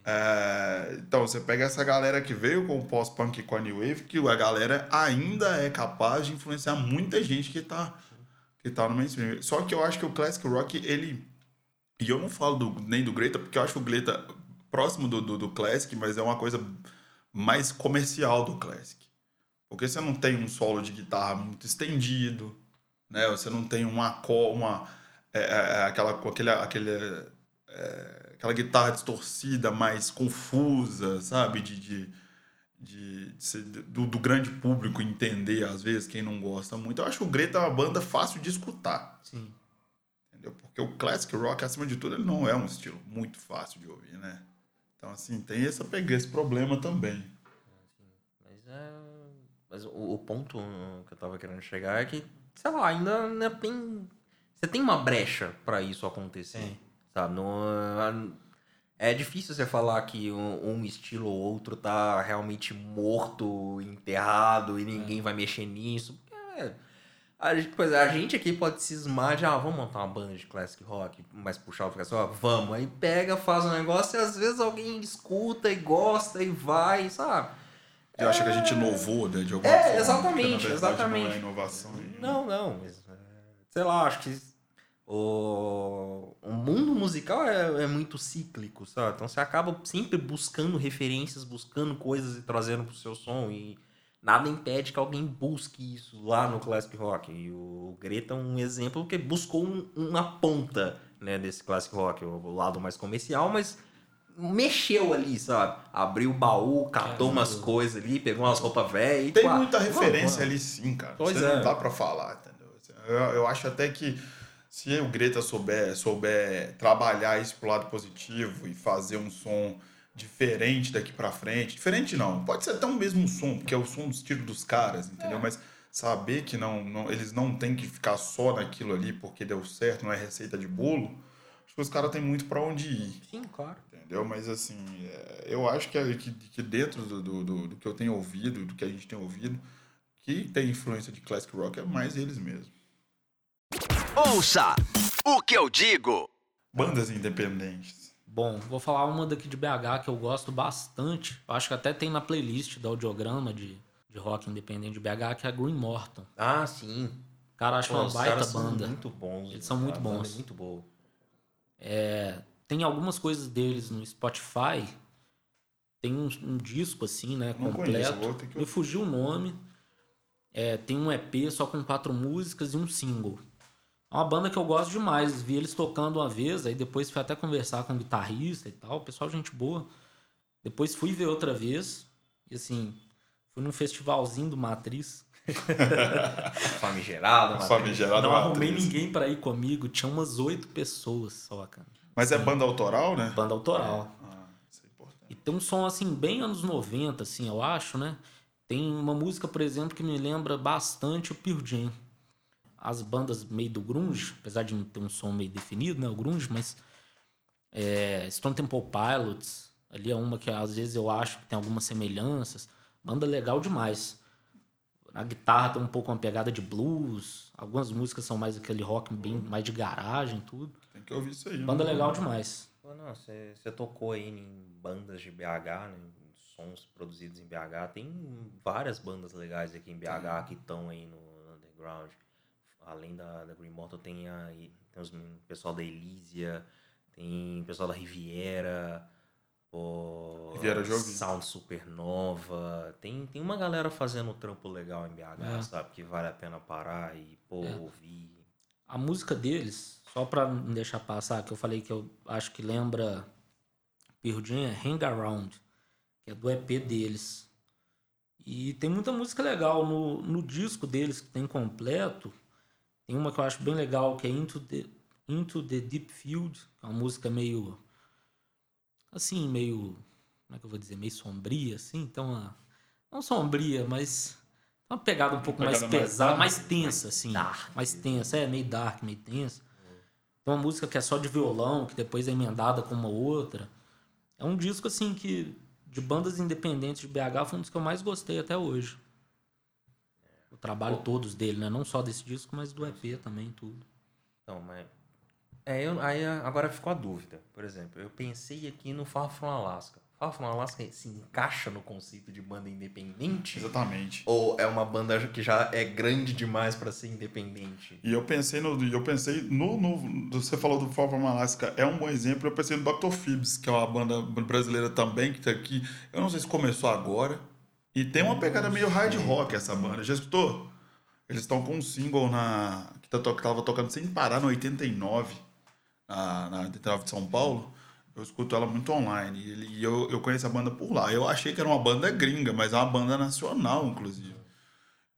É, então, você pega essa galera que veio com o pós-punk e com a New Wave, que a galera ainda é capaz de influenciar muita gente que tá, que tá no mainstream. Só que eu acho que o Classic Rock, ele. E eu não falo do- nem do Greta, porque eu acho o Greta próximo do, do, do Classic, mas é uma coisa mais comercial do Classic. Porque você não tem um solo de guitarra muito estendido, né? Você não tem um acorde, uma é, é, é, aquela aquele, aquele é, aquela guitarra distorcida, mais confusa, sabe? De, de, de, de ser- do, do grande público entender às vezes quem não gosta muito. Eu acho que o Greta é uma banda fácil de escutar, Sim. entendeu? Porque o classic rock acima de tudo ele não é um estilo muito fácil de ouvir, né? Então assim tem essa esse problema também. Mas, é... Mas o, o ponto que eu tava querendo chegar é que, sei lá, ainda, ainda tem. Você tem uma brecha pra isso acontecer. Tem. Sabe? No, É difícil você falar que um, um estilo ou outro tá realmente morto, enterrado e ninguém vai mexer nisso. É, a, gente- pois é, a gente aqui pode cismar de, ah, vamos montar uma banda de classic rock, mas puxar o fica só, vamos. Aí pega, faz um negócio e às vezes alguém escuta e gosta e vai, sabe? Você acha que a gente inovou, né, de alguma É, forma? exatamente, Porque, na verdade, exatamente. Não é inovação. Não, não, mas, é, sei lá, acho que o, o mundo musical é, é muito cíclico, sabe? Então você acaba sempre buscando referências, buscando coisas e trazendo pro seu som e nada impede que alguém busque isso lá no classic rock. E o Greta é um exemplo que buscou um- uma ponta, né, desse classic rock, o, o lado mais comercial, mas mexeu ali, sabe? Abriu o baú, catou É, umas coisas ali, pegou umas roupas velhas Tem muita referência ali sim, cara. Pois Você é. não dá pra falar, entendeu? Eu, eu acho até que se o Greta souber, souber trabalhar isso pro lado positivo e fazer um som diferente daqui pra frente, diferente não, pode ser até um mesmo som, porque é o som do estilo dos caras, É. entendeu? Mas saber que não, não- eles não têm que ficar só naquilo ali porque deu certo, não é receita de bolo, acho que os caras têm muito pra onde ir. Sim, claro. Entendeu? Mas assim, é, eu acho que, que, que dentro do, do, do, do que eu tenho ouvido, do que a gente tem ouvido, que tem influência de classic rock é mais eles mesmos. Ouça o que eu digo. Bandas independentes. Bom, vou falar uma daqui de BH que eu gosto bastante. Eu acho que até tem na playlist da audiograma de, de rock independente de BH, que é a Green Morton. Ah, sim. Cara, acho Pô, uma os baita caras são banda. muito bons. Eles são muito a banda bons. É muito boa. Tem algumas coisas deles no Spotify. Tem um, um disco assim, né? Não completo. conheço, que Me fugiu o nome. É, tem um EP só com quatro músicas e um single. É uma banda que eu gosto demais. Vi eles tocando uma vez, aí depois fui até conversar com o guitarrista e tal. Pessoal, gente boa. Depois fui ver outra vez. E assim, fui num festivalzinho do Matriz. Famigerado, Matheus. Famigerado Não Matriz. arrumei ninguém pra ir comigo. Tinha umas oito pessoas só, cara. Mas é banda autoral, né? Banda autoral. Ah, isso é importante. E tem um som assim, bem anos 90, assim, eu acho, né? Tem uma música, por exemplo, que me lembra bastante o Pearl Jam. As bandas meio do grunge, apesar de não ter um som meio definido, né? O grunge, mas... É, Stone Temple Pilots, ali é uma que às vezes eu acho que tem algumas semelhanças. Banda legal demais. A guitarra tem um pouco uma pegada de blues. Algumas músicas são mais aquele rock bem mais de garagem, tudo. Tem que ouvir isso aí. Banda né? legal demais. Você você tocou aí em bandas de BH, né? em sons produzidos em BH. Tem várias bandas legais aqui em BH que estão aí no underground. Além da, da Green Mortal, tem, a, tem os o pessoal da Elísia, tem o pessoal da Riviera, o Riviera ouvi. Sound Supernova. Tem, tem uma galera fazendo trampo legal em BH, É. sabe? Que vale a pena parar e pô, É. ouvir. A música deles, só pra não deixar passar, que eu falei que eu acho que lembra Jam, é Hang Around, que é do EP deles. E tem muita música legal no, no disco deles, que tem completo. Tem uma que eu acho bem legal, que é Into the, Into the Deep Field, que é uma música meio. Assim, meio. Como é que eu vou dizer? Meio sombria, assim. Então, uma, não sombria, mas. Uma pegada um pouco mais pegada mais pesada, dark. mais tensa, assim. Dark. Mais tensa, é, meio dark, meio tensa. Tem uma música que é só de violão, que depois é emendada com uma outra. É um disco, assim, que de bandas independentes de BH foi um dos que eu mais gostei até hoje. O trabalho todos dele, né? Não só desse disco, mas do EP também, tudo. Não, mas. É, eu, aí agora ficou a dúvida. Por exemplo, eu pensei aqui no Far From Alaska. Far From Alaska se encaixa no conceito de banda independente? Exatamente. Ou é uma banda que já é grande demais pra ser independente? E eu pensei no. Eu pensei no. no você falou do Far From Alaska, é um bom exemplo. Eu pensei no Dr. Phoebs, que é uma banda brasileira também, que tá aqui. Eu não sei se começou agora. E tem uma pegada meio hard rock essa banda. Já escutou? Eles estão com um single na. que tá que tava tocando sem parar no 89, na, na 89 de São Paulo. Eu escuto ela muito online. E, e eu, eu conheço a banda por lá. Eu achei que era uma banda gringa, mas é uma banda nacional, inclusive.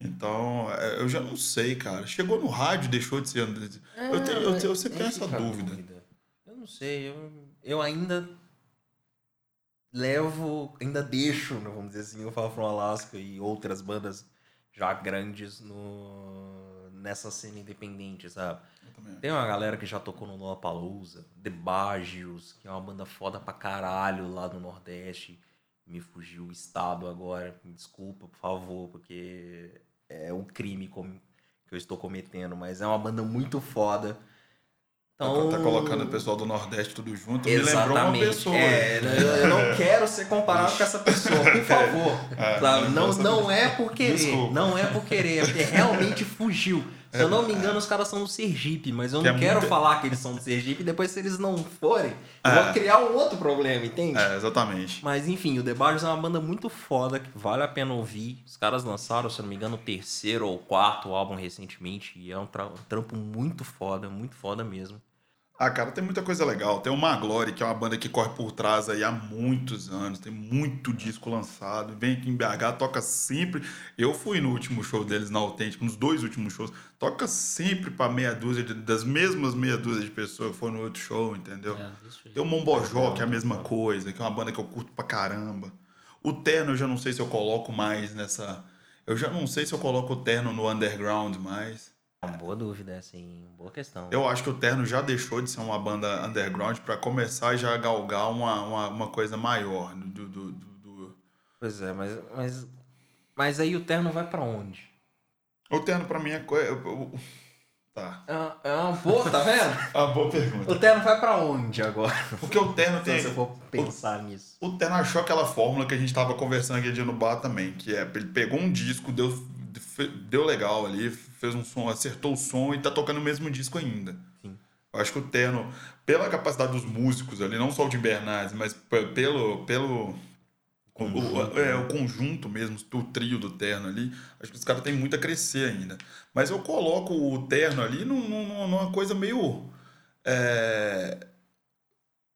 Então, é, eu já não sei, cara. Chegou no rádio, deixou de ser. eu, tenho, eu, eu sempre tenho essa fica a dúvida. Eu não sei, eu, eu ainda levo, ainda deixo, né, vamos dizer assim, o Far From Alaska e outras bandas já grandes no, nessa cena independente, sabe? Tem uma galera que já tocou no Lollapalooza, The Bagios, que é uma banda foda pra caralho lá do Nordeste. Me fugiu o estado agora, me desculpa, por favor, porque é um crime que eu estou cometendo, mas é uma banda muito foda. Então, Tá colocando o pessoal do Nordeste tudo junto. Me lembrou uma Exatamente. pessoa. É, eu eu não quero ser comparado com essa pessoa, por favor. É? Não, essa- não é por querer. Desculpa. Não é por querer, é porque realmente fugiu. Se eu não me engano, os caras são do Sergipe, mas eu Que não é quero muito- falar que eles são do Sergipe, depois se eles não forem, eu É. vou criar um outro problema, entende? É, exatamente. Mas enfim, o The Barges é uma banda muito foda, que vale a pena ouvir. Os caras lançaram, se eu não me engano, o terceiro ou quarto álbum recentemente, e é um, tra- um trampo muito foda, muito foda mesmo. Ah, cara, tem muita coisa legal. Tem o Maglore, que é uma banda que corre por trás aí há muitos anos. Tem muito disco lançado. Vem aqui em BH, toca sempre. Eu fui no último show deles na Autêntica, nos dois últimos shows. Toca sempre pra meia dúzia, de- das mesmas meia dúzia de pessoas que foram no outro show, entendeu? É. Tem o Mombojó, que é a mesma coisa, que é uma banda que eu curto pra caramba. O Terno eu já não sei se eu coloco mais nessa. Eu já não sei se eu coloco o Terno no underground mais. É uma boa dúvida, assim, boa questão. Eu acho que o Terno já deixou de ser uma banda underground pra começar já a galgar uma, uma, uma coisa maior. Do, do, do- Pois é, mas, mas, mas aí o terno vai pra onde? O Terno pra mim é. é- o- Tá. É uma, é uma boa, tá vendo? Ah, boa pergunta. O terno vai pra onde agora? Porque o Terno Se tem. você for pensar nisso. O Terno achou aquela fórmula que a gente tava conversando aquele dia no bar também, que é, ele pegou um disco, deu, deu legal ali, fez um som, acertou o som e tá tocando o mesmo disco ainda. Sim. Eu acho que o Terno, pela capacidade dos músicos ali, não só o de Bernardes, mas pe- pelo, pelo o, o- é, o conjunto mesmo, o trio do Terno ali, acho que os caras têm muito a crescer ainda. Mas eu coloco o Terno ali num- num- numa coisa meio... é,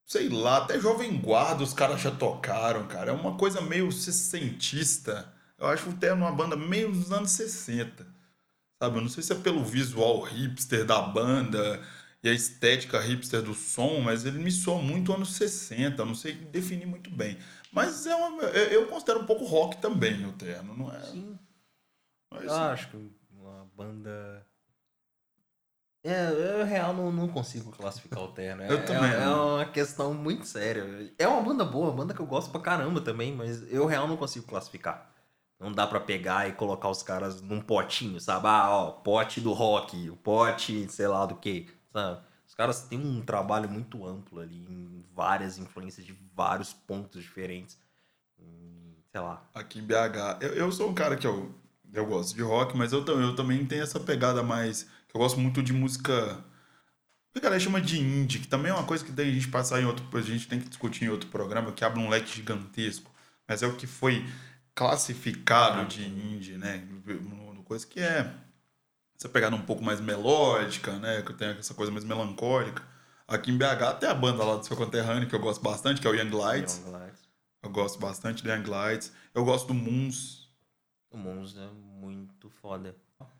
sei lá, até Jovem Guarda os caras já tocaram, cara. É uma coisa meio sessentista. Eu acho o Terno uma banda meio dos anos 60. Sabe? Eu não sei se é pelo visual hipster da banda e a estética hipster do som, mas ele me soa muito anos 60. Eu não sei definir muito bem. Mas é uma, eu eu considero um pouco rock também o Terno, não é? Sim. Mas, Eu acho que uma banda. É, eu real não, não consigo classificar o terno. É, Eu também é, é não. uma questão muito séria. É uma banda boa, uma banda que eu gosto pra caramba também, mas eu real não consigo classificar. Não dá pra pegar e colocar os caras num potinho, sabe? Ah, ó, pote do rock, o pote, sei lá do que, sabe? Os caras têm um trabalho muito amplo ali, em várias influências de vários pontos diferentes. Sei lá. aqui em BH. Eu, eu sou um cara que eu, eu gosto de rock, mas eu, eu também tenho essa pegada mais. que eu gosto muito de música. O que a galera chama de indie, que também é uma coisa que daí a gente passar em outro. A gente tem que discutir em outro programa, que abre um leque gigantesco. Mas é o que foi classificado de indie, né? No coisa que é. Você pegar um pouco mais melódica, né? Que tem essa coisa mais melancólica. Aqui em BH tem a banda lá do seu conterrâneo, que eu gosto bastante, que é o Young Lights. Young Lights. Eu gosto bastante do Young Lights. Eu gosto do Moons. O Mons é muito foda.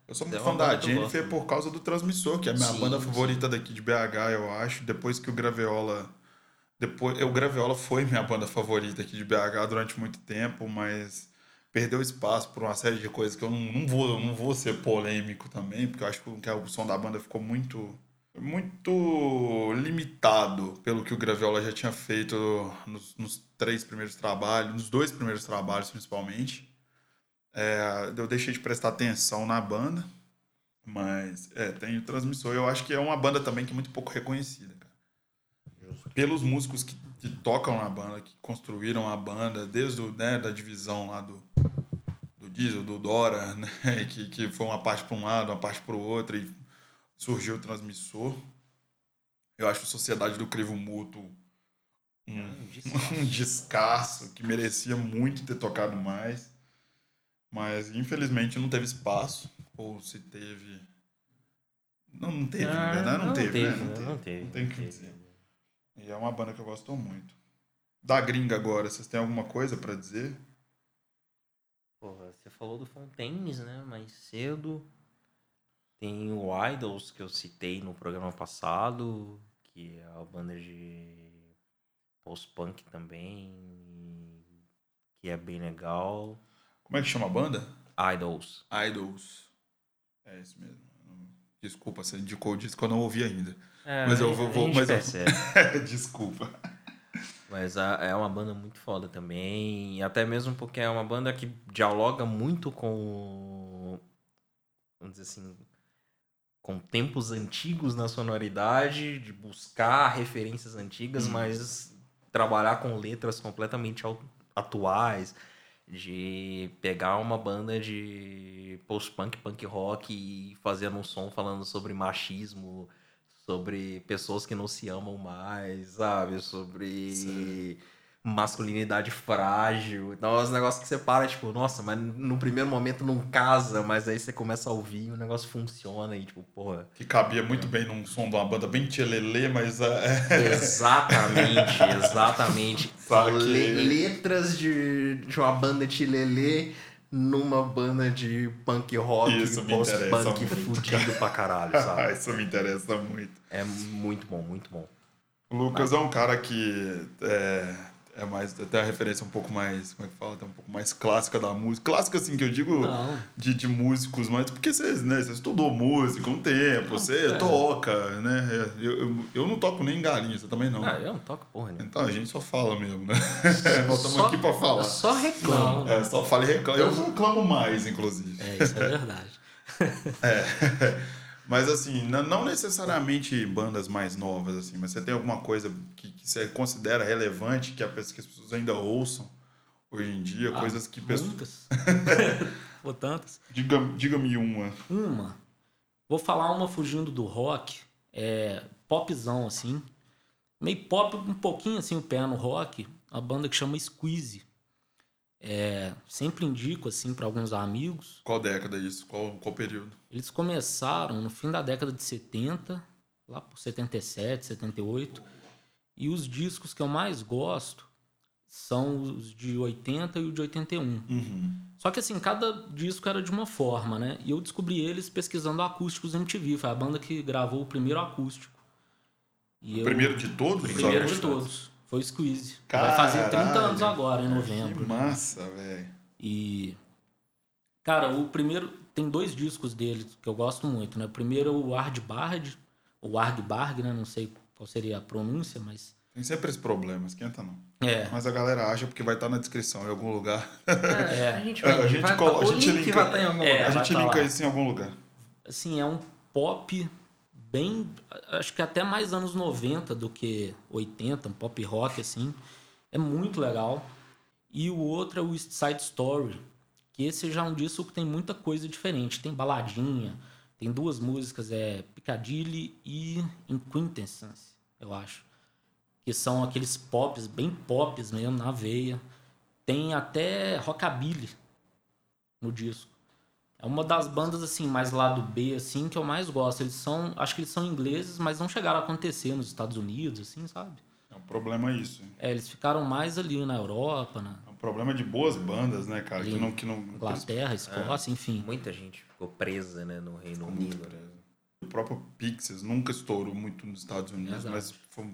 Eu sou É muito uma fã da Jennifer por causa do Transmissor, que é a minha Sim, banda sim. favorita daqui de BH, eu acho. Depois que o Graveola. Depois, o Graveola foi minha banda favorita aqui de BH durante muito tempo, mas perdeu espaço por uma série de coisas que eu não, não vou, não vou ser polêmico também, porque eu acho que o som da banda ficou muito muito limitado pelo que o Graviola já tinha feito nos, nos três primeiros trabalhos, nos dois primeiros trabalhos principalmente. É, eu deixei de prestar atenção na banda, mas é, tem o Transmissor. Eu acho que é uma banda também que é muito pouco reconhecida. Pelos músicos que, que tocam na banda, que construíram a banda, desde o, né, da divisão lá do, do Diesel, do Dora, né, que, que foi uma parte para um lado, uma parte para o outro, e surgiu o Transmissor. Eu acho a Sociedade do Crivo Mútuo um, um descasso que merecia muito ter tocado mais. Mas infelizmente não teve espaço. Ou se teve. Não, não teve, na verdade, não, teve, né? né? Não teve. Não tem o que teve. dizer. E é uma banda que eu gosto muito. Da gringa agora, vocês têm alguma coisa pra dizer? Porra, você falou do Fontaines, né? Mais cedo. Tem o Idols, que eu citei no programa passado, que é a banda de post-punk também, que é bem legal. Como é que chama a banda? Idols. Idols. É isso mesmo. Desculpa, você indicou o disco que eu não ouvi ainda. É, Mas eu vou- vou- mas eu-. Desculpa. Mas a- é uma banda muito foda também. Até mesmo porque é uma banda que dialoga muito com. Vamos dizer assim. Com tempos antigos na sonoridade, de buscar referências antigas, Hum. mas trabalhar com letras completamente atuais. De pegar uma banda de post-punk, punk rock e fazendo um som falando sobre machismo, sobre pessoas que não se amam mais, sabe? Sobre Sim. masculinidade frágil. Então é uns negócios que você para, tipo, nossa, mas no primeiro momento não casa, mas aí você começa a ouvir e o negócio funciona e, tipo, porra. Que cabia muito bem num som de uma banda bem tchelelê, mas é, Exatamente, exatamente. Le- letras de, de uma banda de lelê numa banda de punk rock, muito, fudido pra caralho, sabe? isso me interessa muito. É muito bom, muito bom. O Lucas é um cara que é, é mais, tem a referência um pouco mais, como é que fala? Um pouco mais clássica da música. Clássica, assim, que eu digo Não. de, de músicos, mas porque você, né, você estudou música um tempo, você é. toca, né? Eu, eu, eu não toco nem galinha, você também não. Ah, eu não toco porra, né? Então a gente só fala mesmo, né? Nós estamos aqui pra falar. Só reclamo. É, só fala e reclama. Eu reclamo mais, inclusive. É, isso é verdade. Mas assim, não necessariamente bandas mais novas, assim, mas você tem alguma coisa que, que você considera relevante que, a, que as pessoas ainda ouçam hoje em dia, Ah, coisas que pessoas. Ou tantas. Diga, diga-me uma. Uma. Vou falar uma fugindo do rock. É popzão, assim. Meio pop, um pouquinho assim, o pé no rock. Uma banda que chama Squeeze. É, sempre indico, assim, para alguns amigos. Qual década é isso? Qual, qual período? Eles começaram no fim da década de 70, lá por 77, 78. E os discos que eu mais gosto são os de 80 e o de 81. Uhum. Só que assim, cada disco era de uma forma, né? E eu descobri eles pesquisando acústicos MTV. Foi a banda que gravou o primeiro acústico. E O eu- primeiro de todos? o primeiro de todos. Foi o Squeeze. Vai fazer 30 Caralho. anos agora, em Que novembro. né? massa, velho. E. Cara, o primeiro. Tem dois discos dele que eu gosto muito, né? O primeiro é o Ard Bard, ou Arg Barg, né? Não sei qual seria a pronúncia, mas. Tem sempre esse problema, esquenta não. É. Mas a galera acha porque vai estar na descrição em algum lugar. É. A gente a gente vai- colo- a o gente link linka- vai estar em algum É, lugar. a gente tá linka lá. isso em algum lugar. Assim, é um pop bem. Acho que até mais anos 90 do que 80, um pop rock, assim. É muito legal. E o outro é o East Side Story, que esse já é um disco que tem muita coisa diferente. Tem baladinha, tem duas músicas, é Piccadilly e Inquintessence, eu acho. Que são aqueles pops, bem pops mesmo, na veia. Tem até rockabilly no disco. É uma das bandas, assim, mais lado B, assim, que eu mais gosto. Eles são, acho que eles são ingleses, mas não chegaram a acontecer nos Estados Unidos, assim, sabe? É um problema isso. hein? É, eles ficaram mais ali na Europa, na É um problema de boas bandas, né, cara? Que não, que não, Inglaterra, Escócia, enfim. Muita gente ficou presa, né, no Reino Unido. O próprio Pixies nunca estourou muito nos Estados Unidos, Verdade. mas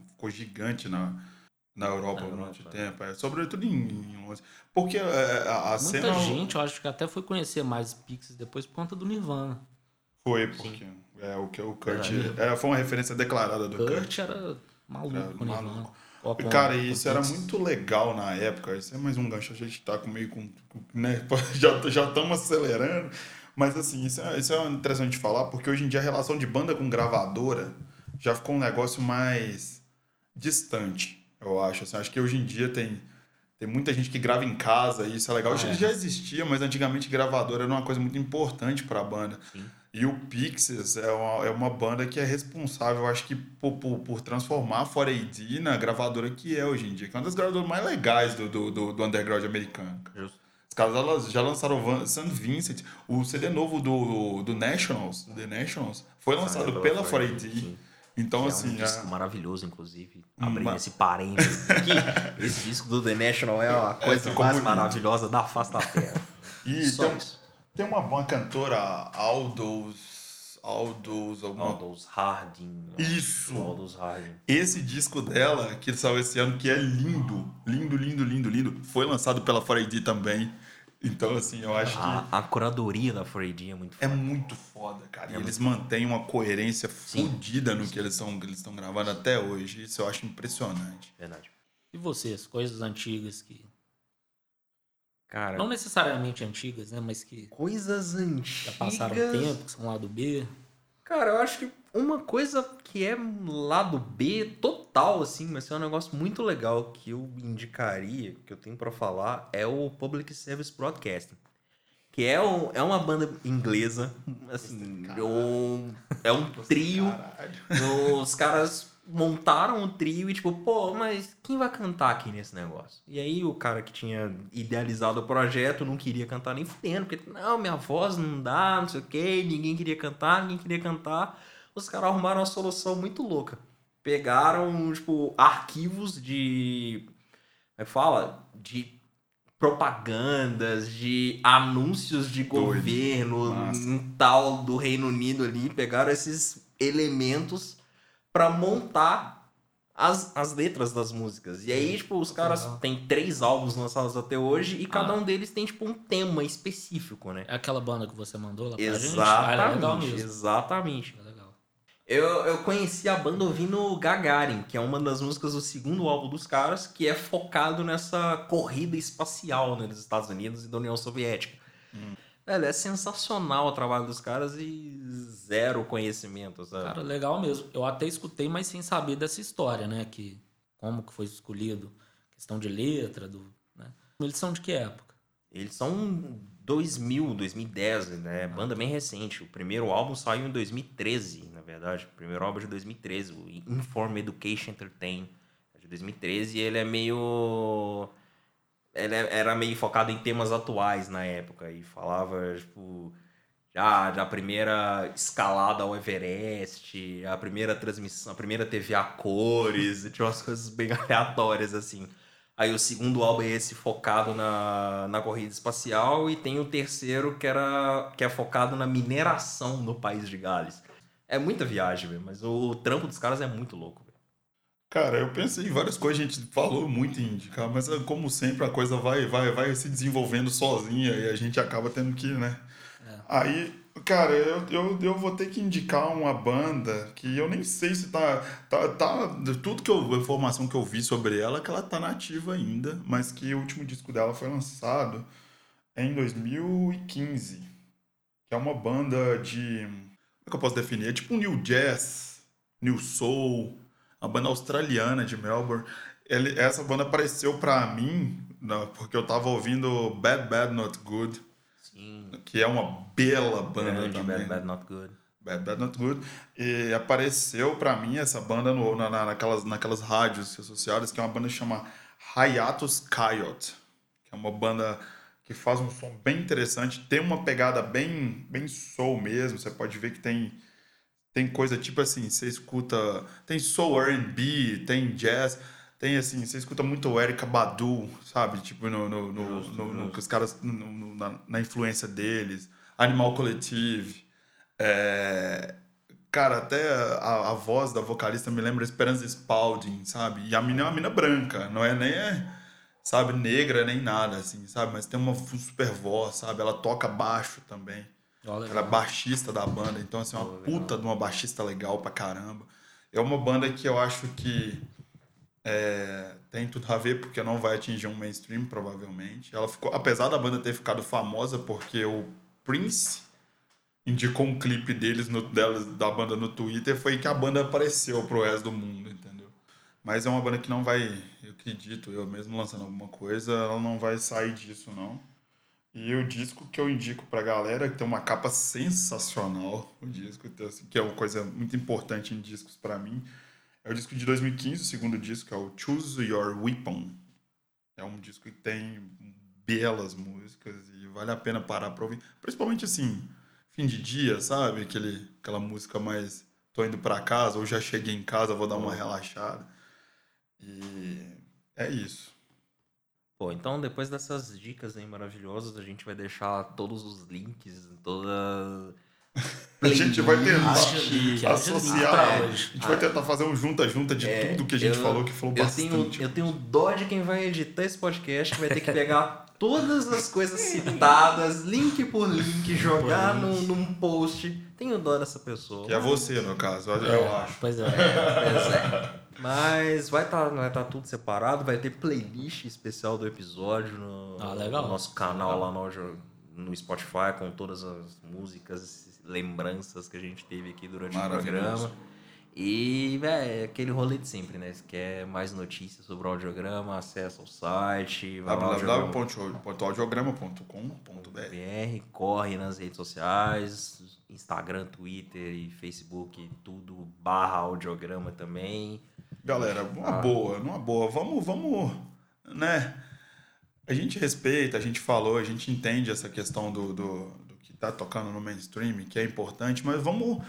ficou gigante na, na Europa Na durante o Europa. tempo. É, sobretudo em, Londres. Porque é, a, a Muita cena gente, eu acho que até foi conhecer mais Pixies depois por conta do Nirvana. foi porque é, o que o Kurt. É, foi uma referência declarada do Kurt. Kurt era maluco Era com o Nirvana. maluco. Cara, e isso era muito legal na época. Isso é mais um gancho. A gente tá com meio com. Né? Já já estamos acelerando. Mas assim, isso é, isso é interessante de falar, porque hoje em dia a relação de banda com gravadora já ficou um negócio mais distante, eu acho. Assim, acho que hoje em dia tem, tem muita gente que grava em casa, e isso é legal. Ah, é. já existia, mas antigamente gravadora era uma coisa muito importante para a banda. Sim. E o Pixies é uma, é uma banda que é responsável, eu acho que, por, por, por transformar a 4AD na gravadora que é hoje em dia, que é uma das gravadoras mais legais do, do, do, do underground americano. Justo. Os caras já- lançaram Van- St. Vincent, o CD novo do, do Nationals, The Nationals, foi lançado Saiu pela pela 4AD. Então, Que assim, é um disco é- maravilhoso, inclusive. Abrindo esse parênteses aqui. esse disco do The National é a coisa ficou mais maravilhosa da face da Terra. e tem, tem uma, uma cantora, Aldous, Aldous, alguma Aldous Harding. Isso. Aldous Harding. Esse disco dela, que saiu esse ano, que é lindo, lindo, lindo, lindo, lindo, foi lançado pela 4AD também. Então, assim, eu acho que A, a curadoria da 4AD é muito é foda. muito foda, cara. E eles mantêm uma coerência fodida no que eles estão eles estão gravando até hoje. Isso eu acho impressionante. Verdade. E vocês, coisas antigas que. Cara, Não necessariamente antigas, né? Mas que coisas antigas. já passaram tempo, que são lá do B. Cara, eu acho que uma coisa que é lado B total, assim, mas é um negócio muito legal que eu indicaria, que eu tenho pra falar, é o Public Service Broadcasting. Que é, um, é uma banda inglesa, assim, um- é um trio. Os caras montaram um trio e tipo, pô, mas quem vai cantar aqui nesse negócio? E aí o cara que tinha idealizado o projeto não queria cantar nem fudendo, porque não, minha voz não dá, não sei o que, ninguém queria cantar, ninguém queria cantar. Os caras arrumaram uma solução muito louca. Pegaram, tipo, arquivos de. Como é que fala? De propagandas, de anúncios de Doido. governo, Massa. um tal do Reino Unido ali, pegaram esses elementos pra montar as, as letras das músicas. E aí, tipo, os caras Legal. têm três álbuns lançados até hoje e cada Ah. um deles tem, tipo, um tema específico, né? É aquela banda que você mandou lá pra gente? Ah, é legal Exatamente, mesmo. exatamente. Eu, eu conheci a banda ouvindo Gagarin, que é uma das músicas do segundo álbum dos caras, que é focado nessa corrida espacial né, dos Estados Unidos e da União Soviética. Velho, é sensacional o trabalho dos caras e zero conhecimento, sabe? Cara, legal mesmo. Eu até escutei, mas sem saber dessa história, né? Que como que foi escolhido, questão de letra, do, né? Eles são de que época? Eles são 2000, 2010, né? Banda bem recente. O primeiro álbum saiu em 2013, na verdade. O primeiro álbum é de 2013, o Inform Education Entertain, é de 2013. E ele é meio... Ele é- era meio focado em temas atuais na época. E falava, tipo... Já, já a primeira escalada ao Everest, a primeira transmissão, a primeira TV a cores, tinha umas coisas bem aleatórias, assim. Aí o segundo álbum é esse focado na, na corrida espacial e tem o terceiro que, era, que é focado na mineração no país de Gales. É muita viagem, velho, mas o, trampo dos caras é muito louco, velho. Cara, eu pensei em várias coisas, a gente falou muito em indicar, mas é, como sempre a coisa vai, vai, vai se desenvolvendo sozinha e a gente acaba tendo que, né? Aí, cara, eu, eu, eu vou ter que indicar uma banda que eu nem sei se tá. tá, tá tudo que eu, a informação que eu vi sobre ela é que ela tá nativa ainda, mas que o último disco dela foi lançado em 2015. Que é uma banda de. Como é que eu posso definir? É tipo um New Jazz, New Soul, uma banda australiana de Melbourne. Ele, essa banda apareceu pra mim na- porque eu tava ouvindo Bad Bad Not Good, Sim, que é uma bela banda grande, também. bad, bad, not good. Bad Bad Not Good. E apareceu pra mim essa banda no, na, na- naquelas, naquelas rádios associadas, que é uma banda que chama Hiatus Coyote, que é uma banda que faz um som bem interessante, tem uma pegada bem, bem soul mesmo, você pode ver que tem, tem coisa tipo assim, você escuta, tem soul R&B, tem jazz, tem assim, você escuta muito o Erika Badu, sabe, tipo no, no, no, Justo, no- no- os caras, na, na influência deles, Animal Collective, é, Cara, até a, a voz da vocalista me lembra Esperança Spalding, sabe? E a mina é uma mina branca, não é nem, sabe, negra nem nada, assim, sabe? Mas tem uma super voz, sabe? Ela toca baixo também. Legal. Ela é baixista da banda, então, assim, uma Pô, legal. puta de uma baixista legal pra caramba. É uma banda que eu acho que é, tem tudo a ver, porque não vai atingir um mainstream, provavelmente. Ela ficou, apesar da banda ter ficado famosa porque o Prince indicou um clipe deles no, delas, da banda no Twitter, foi que a banda apareceu pro resto do mundo, entendeu? Mas é uma banda que não vai, eu acredito, eu mesmo lançando alguma coisa, ela não vai sair disso, não. E o disco que eu indico pra galera, que tem uma capa sensacional, o disco, então, assim, que é uma coisa muito importante em discos pra mim, é o disco de 2015, o segundo disco, é o Choose Your Weapon. É um disco que tem belas músicas e vale a pena parar pra ouvir. Principalmente assim, fim de dia, sabe? Aquele, aquela música mais tô indo pra casa ou já cheguei em casa, vou dar uma relaxada. E é isso. Pô, então depois dessas dicas aí maravilhosas, a gente vai deixar todos os links, toda. A gente vai tentar haja associar. A gente vai tentar fazer um junta-junta de É, tudo que a gente eu- falou, que falou Eu bastante. tenho, eu tenho dó de quem vai editar esse podcast, que vai ter que pegar todas as coisas citadas, link por link, jogar num, num post. Tenho dó dessa pessoa. Que é você, no caso, eu acho. Pois é. Pois é. Mas vai estar vai tá tudo separado, vai ter playlist especial do episódio no, Ah, legal. no nosso canal lá no, no Spotify, com todas as músicas, lembranças que a gente teve aqui durante o programa. E, velho, é aquele rolê de sempre, né? Se quer mais notícias sobre o audiograma, acessa o site, www.audiograma.com.br corre nas redes sociais, Instagram, Twitter e Facebook, tudo barra audiograma também. Galera, uma Ah. boa, numa boa. Vamos, vamos, né? A gente respeita, a gente falou, a gente entende essa questão do, do, do que tá tocando no mainstream, que é importante, mas vamos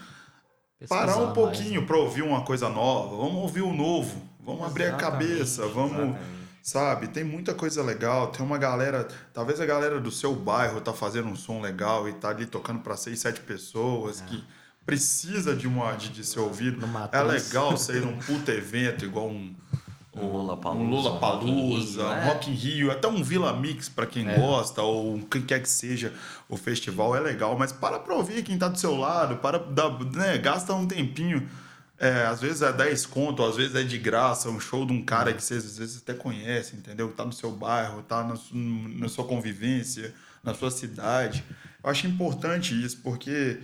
parar Pesquisar um mais, pouquinho né? para ouvir uma coisa nova, vamos ouvir o novo, vamos abrir a Exatamente, cabeça, vamos, exatamente. sabe? Tem muita coisa legal, tem uma galera, talvez a galera do seu bairro tá fazendo um som legal e tá ali tocando para seis, sete pessoas que precisa de uma de, de ser ouvido. É legal ser um puta evento igual um Um um Lula Rock in Rio, Palusa, um é. Rock in Rio, até um Vila Mix para quem É. gosta, ou um quem quer que seja o festival, é legal. Mas para pra ouvir quem tá do seu lado, para dar, né, gasta um tempinho. É, às vezes é 10 conto, às vezes é de graça, um show de um cara que vocês às vezes até conhecem, entendeu? Tá no seu bairro, tá na, na sua convivência, na sua cidade. Eu acho importante isso, porque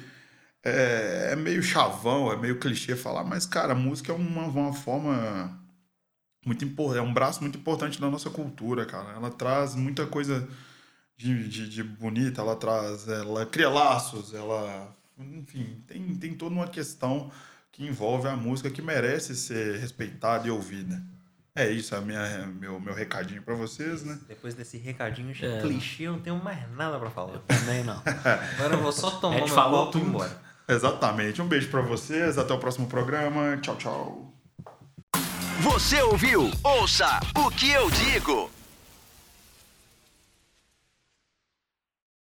é, é meio chavão, é meio clichê falar, mas, cara, a música é uma, uma forma muito importante, é um braço muito importante da nossa cultura, cara. Ela traz muita coisa de, de, de bonita, ela traz, ela cria laços, ela, enfim, tem, tem toda uma questão que envolve a música que merece ser respeitada e ouvida. É isso, é a minha, meu, meu recadinho pra vocês, né? Depois desse recadinho É. clichê, eu não tenho mais nada pra falar. Também não. Agora eu vou só tomar gente meu falou e tudo. embora. Exatamente. Um beijo pra vocês, até o próximo programa. Tchau, tchau. Você ouviu? Ouça o que eu digo.